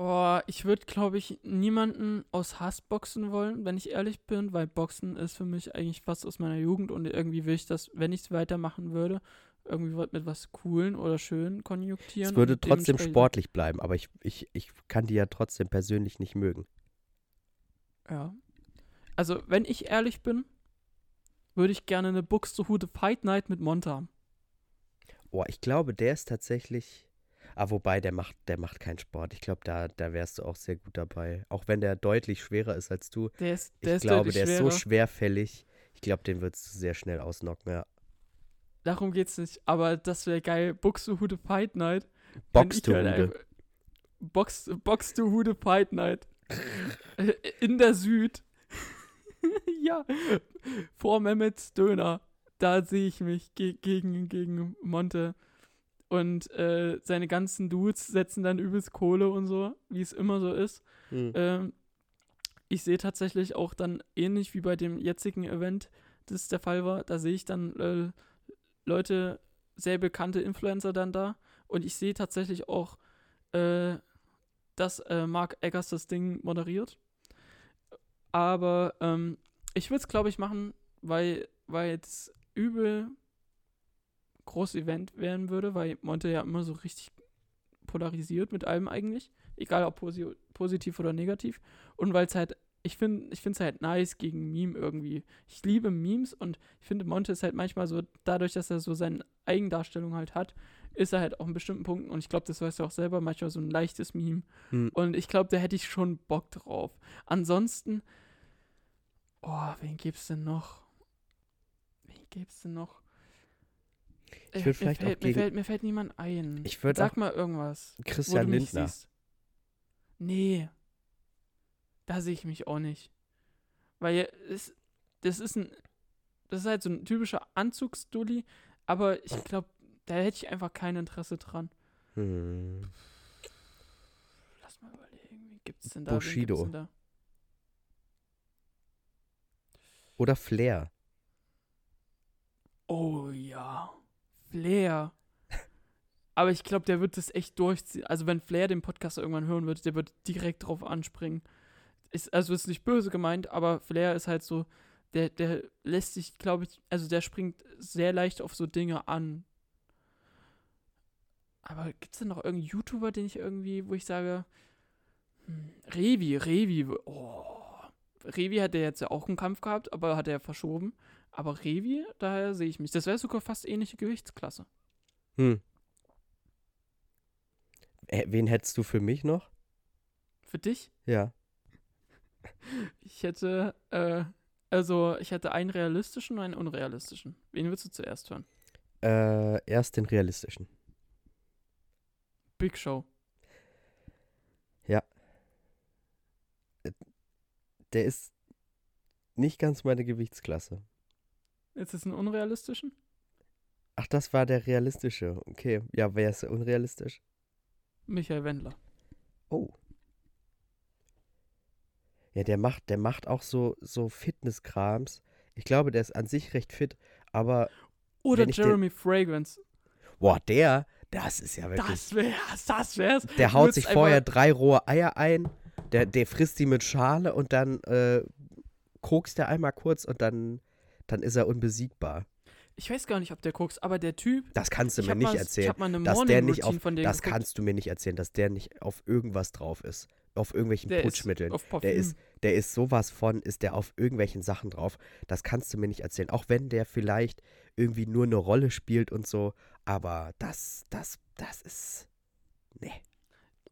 Oh, ich würde, glaube ich, niemanden aus Hass boxen wollen, wenn ich ehrlich bin, weil Boxen ist für mich eigentlich fast aus meiner Jugend und irgendwie will ich das, wenn ich es weitermachen würde, irgendwie mit was Coolen oder Schönen konjunktieren. Es würde trotzdem sportlich bleiben, aber ich, ich, ich kann die ja trotzdem persönlich nicht mögen. Ja. Also, wenn ich ehrlich bin, würde ich gerne eine Buxtehude Fight Night mit Monta haben. Oh, ich glaube, der ist tatsächlich. Ah, wobei, der macht, der macht keinen Sport. Ich glaube, da, da wärst du auch sehr gut dabei. Auch wenn der deutlich schwerer ist als du. Der ist, Ich der ist glaube, der ist schwerer. so schwerfällig. Ich glaube, den würdest du sehr schnell ausnocken, ja. Darum geht's nicht. Aber das wäre geil. Buxtehude Fight Night. Ich halt Hude. einfach- Box, Boxtehude Fight Night. Äh, In der Süd. ja. Vor Mehmets Döner. Da sehe ich mich ge gegen, gegen Monte. Und äh, seine ganzen Dudes setzen dann übelst Kohle und so, wie es immer so ist. Hm. Ähm, ich sehe tatsächlich auch dann ähnlich wie bei dem jetzigen Event, das der Fall war, da sehe ich dann äh, Leute, sehr bekannte Influencer dann da und ich sehe tatsächlich auch, äh, dass äh, Mark Eggers das Ding moderiert. Aber ähm, ich würde es, glaube ich, machen, weil, weil jetzt übel großes Event werden würde, weil Monte ja immer so richtig polarisiert mit allem eigentlich, egal ob posi positiv oder negativ. Und weil es halt, ich finde ich es halt nice gegen Meme irgendwie. Ich liebe Memes und ich finde, Monte ist halt manchmal so, dadurch, dass er so seine Eigendarstellung halt hat, ist er halt auch in bestimmten Punkten, und ich glaube, das weißt du auch selber, manchmal so ein leichtes Meme. Hm. Und ich glaube, da hätte ich schon Bock drauf. Ansonsten, oh, wen gibt's denn noch? Wen gibt's denn noch? Ich Äh, würd vielleicht mir, auch fällt, mir, gegen- fällt, mir fällt niemand ein. Ich Sag mal irgendwas. Christian Lindner. Nee. Da sehe ich mich auch nicht. Weil es, das ist ein. Das ist halt so ein typischer Anzugsdulli, aber ich glaube, da hätte ich einfach kein Interesse dran. Hm. Lass mal überlegen, wie gibt's denn da? gibt's Bushido. denn da? Oder Flair. Oh ja. Flair. Aber ich glaube, der wird das echt durchziehen. Also wenn Flair den Podcast irgendwann hören wird, der wird direkt drauf anspringen. Ist, also ist nicht böse gemeint, aber Flair ist halt so, der, der lässt sich, glaube ich, also der springt sehr leicht auf so Dinge an. Aber gibt es denn noch irgendeinen YouTuber, den ich irgendwie, wo ich sage, hm, Revi, Revi, oh. Revi hat ja jetzt ja auch einen Kampf gehabt, aber hat er verschoben. Aber Revi, daher sehe ich mich. Das wäre sogar fast ähnliche Gewichtsklasse. Hm. Wen hättest du für mich noch? Für dich? Ja. Ich hätte, äh, also ich hätte einen realistischen und einen unrealistischen. Wen würdest du zuerst hören? Äh, erst den realistischen. Big Show. Der ist nicht ganz meine Gewichtsklasse. Jetzt ist ein unrealistischen? Ach, das war der realistische. Okay. Ja, wer ist unrealistisch? Michael Wendler. Oh. Ja, der macht, der macht auch so, so Fitnesskrams. Ich glaube, der ist an sich recht fit, aber Oder ich den- Jeremy Fragrance. boah, der, das ist ja wirklich. Das wär's, das wär's. der haut sich vorher drei rohe Eier ein, der, der frisst die mit Schale und dann äh, kokst er einmal kurz und dann, dann ist er unbesiegbar. Ich weiß gar nicht, ob der guckst, aber der Typ. Das kannst du mir nicht mal, Ich erzählen. dass der nicht auf- Das geguckt. kannst du mir nicht erzählen, dass der nicht auf irgendwas drauf ist. Auf irgendwelchen der Putschmitteln. Ist auf. Der ist, der ist sowas von, ist der auf irgendwelchen Sachen drauf. Das kannst du mir nicht erzählen. Auch wenn der vielleicht irgendwie nur eine Rolle spielt und so. Aber das, das, das ist. Nee.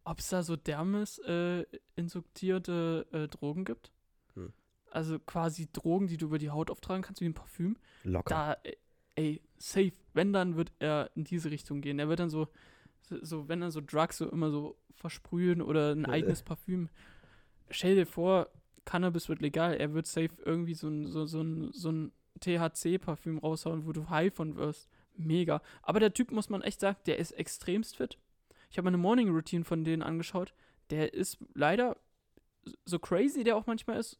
Ob es da so dermis äh, injektierte äh, Drogen gibt? Hm. Also quasi Drogen, die du über die Haut auftragen kannst, wie ein Parfüm. Locker. Da, äh, ey, safe. Wenn, dann wird er in diese Richtung gehen. Er wird dann so, so- so wenn dann so Drugs so immer so versprühen oder ein Äh. eigenes Parfüm. Stell dir vor, Cannabis wird legal. Er wird safe irgendwie so ein, so, so ein, so ein THC-Parfüm raushauen, wo du high von wirst. Mega. Aber der Typ, muss man echt sagen, der ist extremst fit. Ich habe meine Morning Routine von denen angeschaut. Der ist leider, so crazy der auch manchmal ist,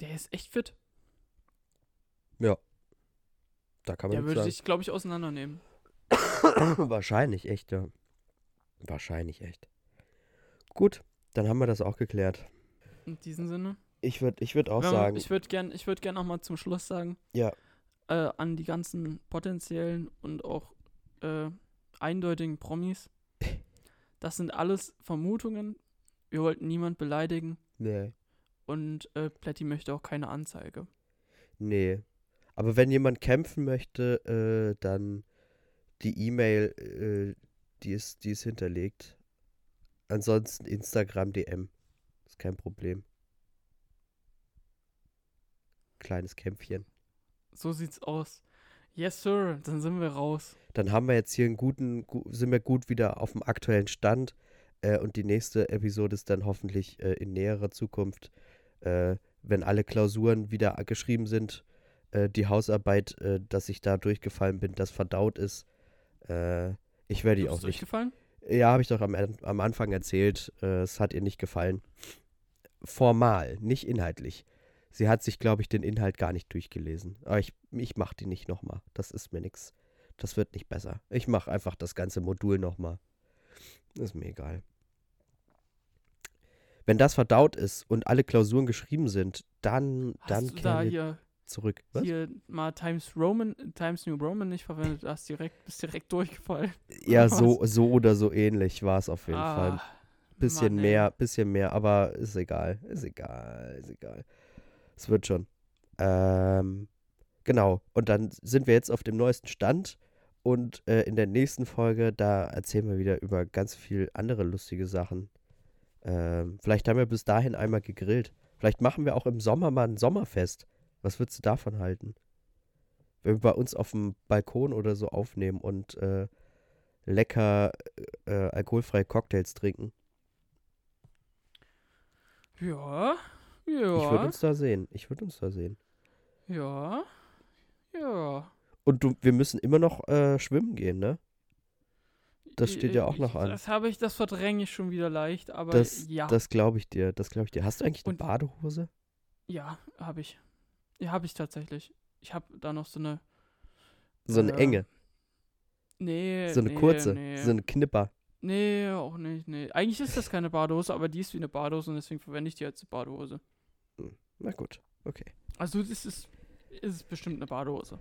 der ist echt fit. Da kann man Der würde sagen. sich, glaube ich, auseinandernehmen. Wahrscheinlich echt, ja. Wahrscheinlich echt. Gut, dann haben wir das auch geklärt. In diesem Sinne. Ich würde ich würd auch Wenn man- sagen, Ich würde gern, ich würd gern noch mal zum Schluss sagen, ja, äh, an die ganzen potenziellen und auch äh, eindeutigen Promis. Das sind alles Vermutungen. Wir wollten niemand beleidigen nee, und äh, Plätti möchte auch keine Anzeige. nee. Aber wenn jemand kämpfen möchte, äh, dann die E-Mail, äh, die ist, die ist hinterlegt. Ansonsten Instagram DM. Ist kein Problem. Kleines Kämpfchen. So sieht's aus. Yes, Sir, dann sind wir raus. Dann haben wir jetzt hier einen guten, gu sind wir gut wieder auf dem aktuellen Stand. Äh, und die nächste Episode ist dann hoffentlich äh, in näherer Zukunft, äh, wenn alle Klausuren wieder geschrieben sind, äh, die Hausarbeit, äh, dass ich da durchgefallen bin, das verdaut ist. Äh, ich werde die auch nicht. durchgefallen? Ja, habe ich doch am, am Anfang erzählt. Äh, es hat ihr nicht gefallen. Formal, nicht inhaltlich. Sie hat sich, glaube ich, den Inhalt gar nicht durchgelesen. Aber ich, ich mache die nicht nochmal. Das ist mir nix. Das wird nicht besser. Ich mache einfach das ganze Modul nochmal. Ist mir egal. Wenn das verdaut ist und alle Klausuren geschrieben sind, dann, dann Hast du da hier, zurück. Was? hier mal Times Roman, Times New Roman nicht verwendet? Du hast direkt, bist direkt durchgefallen. Ja, so, so oder so ähnlich war es auf jeden Fall. Ah, Bisschen Mann, mehr, bisschen mehr, aber ist egal. Ist egal, ist egal. Es wird schon. Ähm, genau. Und dann sind wir jetzt auf dem neuesten Stand. Und äh, in der nächsten Folge, da erzählen wir wieder über ganz viel andere lustige Sachen. Ähm, vielleicht haben wir bis dahin einmal gegrillt. Vielleicht machen wir auch im Sommer mal ein Sommerfest. Was würdest du davon halten? Wenn wir bei uns auf dem Balkon oder so aufnehmen und äh, lecker äh, alkoholfreie Cocktails trinken. Ja, Ich würde ja, uns da sehen. Ich würde uns da sehen. ja, ja. Und du, wir müssen immer noch äh, schwimmen gehen, ne? Das steht ja auch noch Ich- an. Das habe ich, das verdränge ich schon wieder leicht, aber Das, ja, das glaube ich dir. Das glaube ich dir. Hast du eigentlich eine Und- Badehose? ja, habe ich. Ja, habe ich tatsächlich. Ich habe da noch so eine, So eine äh, enge, nee, so eine nee, kurze, nee. so eine Knipper. Nee, auch nicht, nee. Eigentlich ist das keine Badehose, aber die ist wie eine Badehose und deswegen verwende ich die als Badehose. Na gut, okay. Also das ist, ist bestimmt eine Badehose.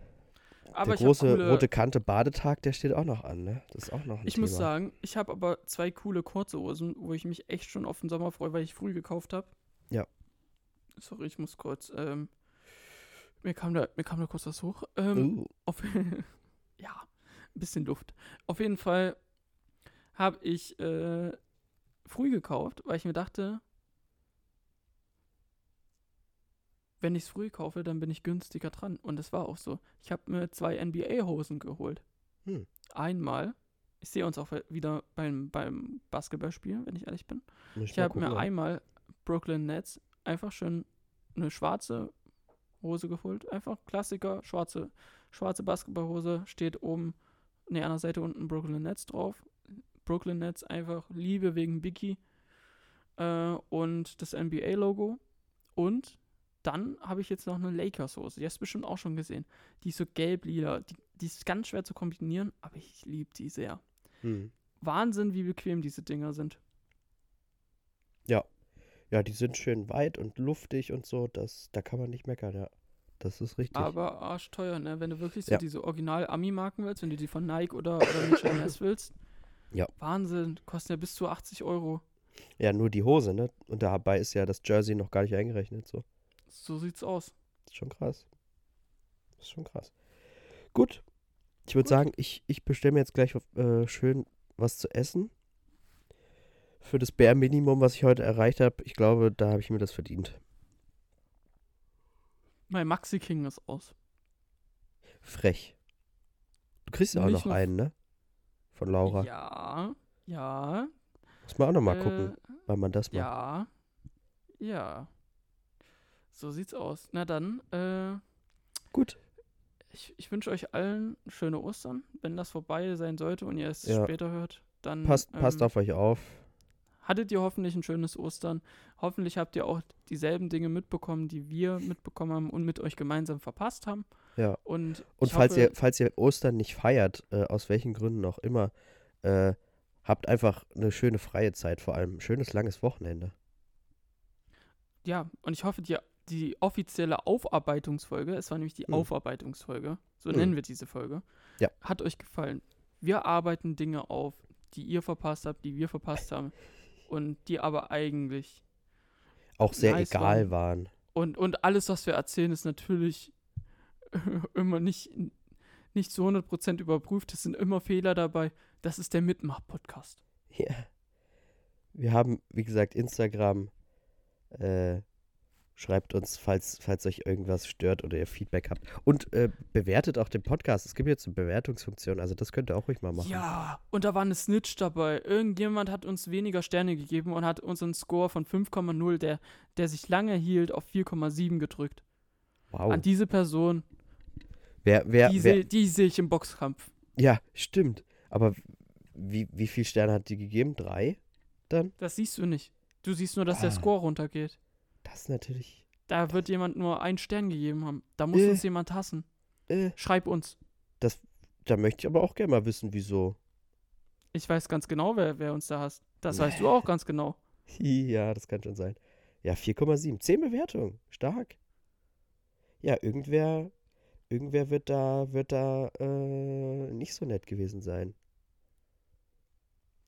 Aber der große coole, rote Kante Badetag, der steht auch noch an, ne? Das ist auch noch ein Ich Thema. muss sagen, ich habe aber zwei coole kurze Hosen, wo ich mich echt schon auf den Sommer freue, weil ich früh gekauft habe. Ja. Sorry, ich muss kurz. Ähm, mir, kam da, mir kam da kurz was hoch. Ähm, Uh, auf, ja, ein bisschen Luft. Auf jeden Fall habe ich äh, früh gekauft, weil ich mir dachte, wenn ich es früh kaufe, dann bin ich günstiger dran. Und das war auch so. Ich habe mir zwei NBA-Hosen geholt. Hm. Einmal. Ich sehe uns auch wieder beim, beim Basketballspiel, wenn ich ehrlich bin. Ich mal habe mir einmal Brooklyn Nets einfach schön eine schwarze Hose geholt. Einfach Klassiker, schwarze, schwarze Basketballhose. Steht oben, ne, an der Seite unten Brooklyn Nets drauf. Brooklyn Nets einfach Liebe wegen Biggie. Äh, und das NBA-Logo. Und dann habe ich jetzt noch eine Lakers-Hose. Die hast du bestimmt auch schon gesehen. Die ist so gelb-lila. Die, die ist ganz schwer zu kombinieren, aber ich liebe die sehr. Hm. Wahnsinn, wie bequem diese Dinger sind. Ja, die sind schön weit und luftig und so. Das, da kann man nicht meckern, ja. Das ist richtig. Aber arschteuer, ne? Wenn du wirklich so Ja. diese Original-Ami-Marken willst, wenn du die von Nike oder, oder Mitchell Ness willst. Ja. Wahnsinn, kosten ja bis zu 80 Euro. ja, nur die Hose, ne? Und dabei ist ja das Jersey noch gar nicht eingerechnet, so. So sieht's aus. ist schon krass. ist schon krass. Gut. Ich würde sagen, ich, ich bestelle mir jetzt gleich äh, schön was zu essen. Für das Bare Minimum, was ich heute erreicht habe, ich glaube, da habe ich mir das verdient. Mein Maxi King ist aus. Frech. Du kriegst ja auch noch einen, ne? Von Laura. Ja, ja. Muss man auch noch mal äh, gucken, wann man das macht. Ja, ja. So sieht's aus. Na dann, äh, Gut. ich, ich wünsche euch allen schöne Ostern. Wenn das vorbei sein sollte und ihr es Ja. später hört, dann Passt, passt ähm, auf euch auf. hattet ihr hoffentlich ein schönes Ostern. Hoffentlich habt ihr auch dieselben Dinge mitbekommen, die wir mitbekommen haben und mit euch gemeinsam verpasst haben. Ja. Und, Und falls hoffe, ihr, falls ihr Ostern nicht feiert, äh, aus welchen Gründen auch immer, äh, habt einfach eine schöne freie Zeit, vor allem ein schönes langes Wochenende. ja, und ich hoffe, die, die offizielle Aufarbeitungsfolge, es war nämlich die Hm. Aufarbeitungsfolge, so Hm. nennen wir diese Folge, Ja. hat euch gefallen. Wir arbeiten Dinge auf, die ihr verpasst habt, die wir verpasst haben und die aber eigentlich Auch sehr Nice egal waren. Und, und alles, was wir erzählen, ist natürlich immer nicht, nicht zu 100% überprüft. Es sind immer Fehler dabei. Das ist der Mitmach-Podcast. Ja. Wir haben, wie gesagt, Instagram. Äh, schreibt uns, falls, falls euch irgendwas stört oder ihr Feedback habt. Und äh, bewertet auch den Podcast. Es gibt jetzt eine Bewertungsfunktion, also das könnt ihr auch ruhig mal machen. Ja, und da war eine Snitch dabei. Irgendjemand hat uns weniger Sterne gegeben und hat unseren Score von 5,0, der, der sich lange hielt, auf 4,7 gedrückt. Wow. An diese Person, Wer, wer, die, wer, die sehe ich im Boxkampf. ja, stimmt. Aber wie, wie viele Sterne hat die gegeben? Drei? Dann? Das siehst du nicht. Du siehst nur, dass der Ah. Score runtergeht. Das ist natürlich. Da wird jemand nur einen Stern gegeben haben. Da muss Äh. uns jemand hassen. Äh, Schreib uns. da möchte ich aber auch gerne mal wissen, wieso. Ich weiß ganz genau, wer, wer uns da hasst. Das weißt du auch ganz genau. Ja, das kann schon sein. Ja, 4,7. 10 Bewertungen. Stark. Ja, irgendwer, irgendwer wird da, wird da äh, nicht so nett gewesen sein.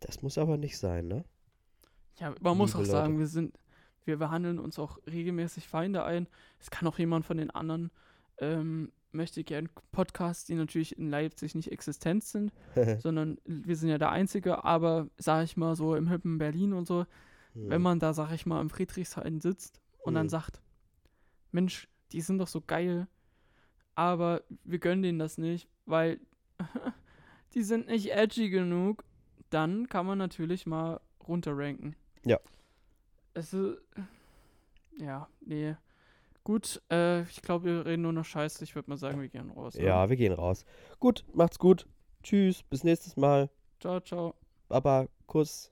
Das muss aber nicht sein, ne? Ja, man muss Liebe auch sagen, Leute. wir sind, wir behandeln uns auch regelmäßig Feinde ein. Es kann auch jemand von den anderen ähm, möchte gern Podcasts, die natürlich in Leipzig nicht existent sind, sondern wir sind ja der Einzige, aber sag ich mal so im hippen Berlin und so, wenn man da, sag ich mal, im Friedrichshain sitzt und dann Hm. sagt, Mensch, die sind doch so geil, aber wir gönnen denen das nicht, weil die sind nicht edgy genug, dann kann man natürlich mal runterranken. Ja. Es ist, ja, nee. Gut, äh, ich glaube, wir reden nur noch Scheiße. Ich würde mal sagen, wir gehen raus. oder? Ja, wir gehen raus. Gut, macht's gut. Tschüss, bis nächstes Mal. Ciao, ciao. Baba, Kuss.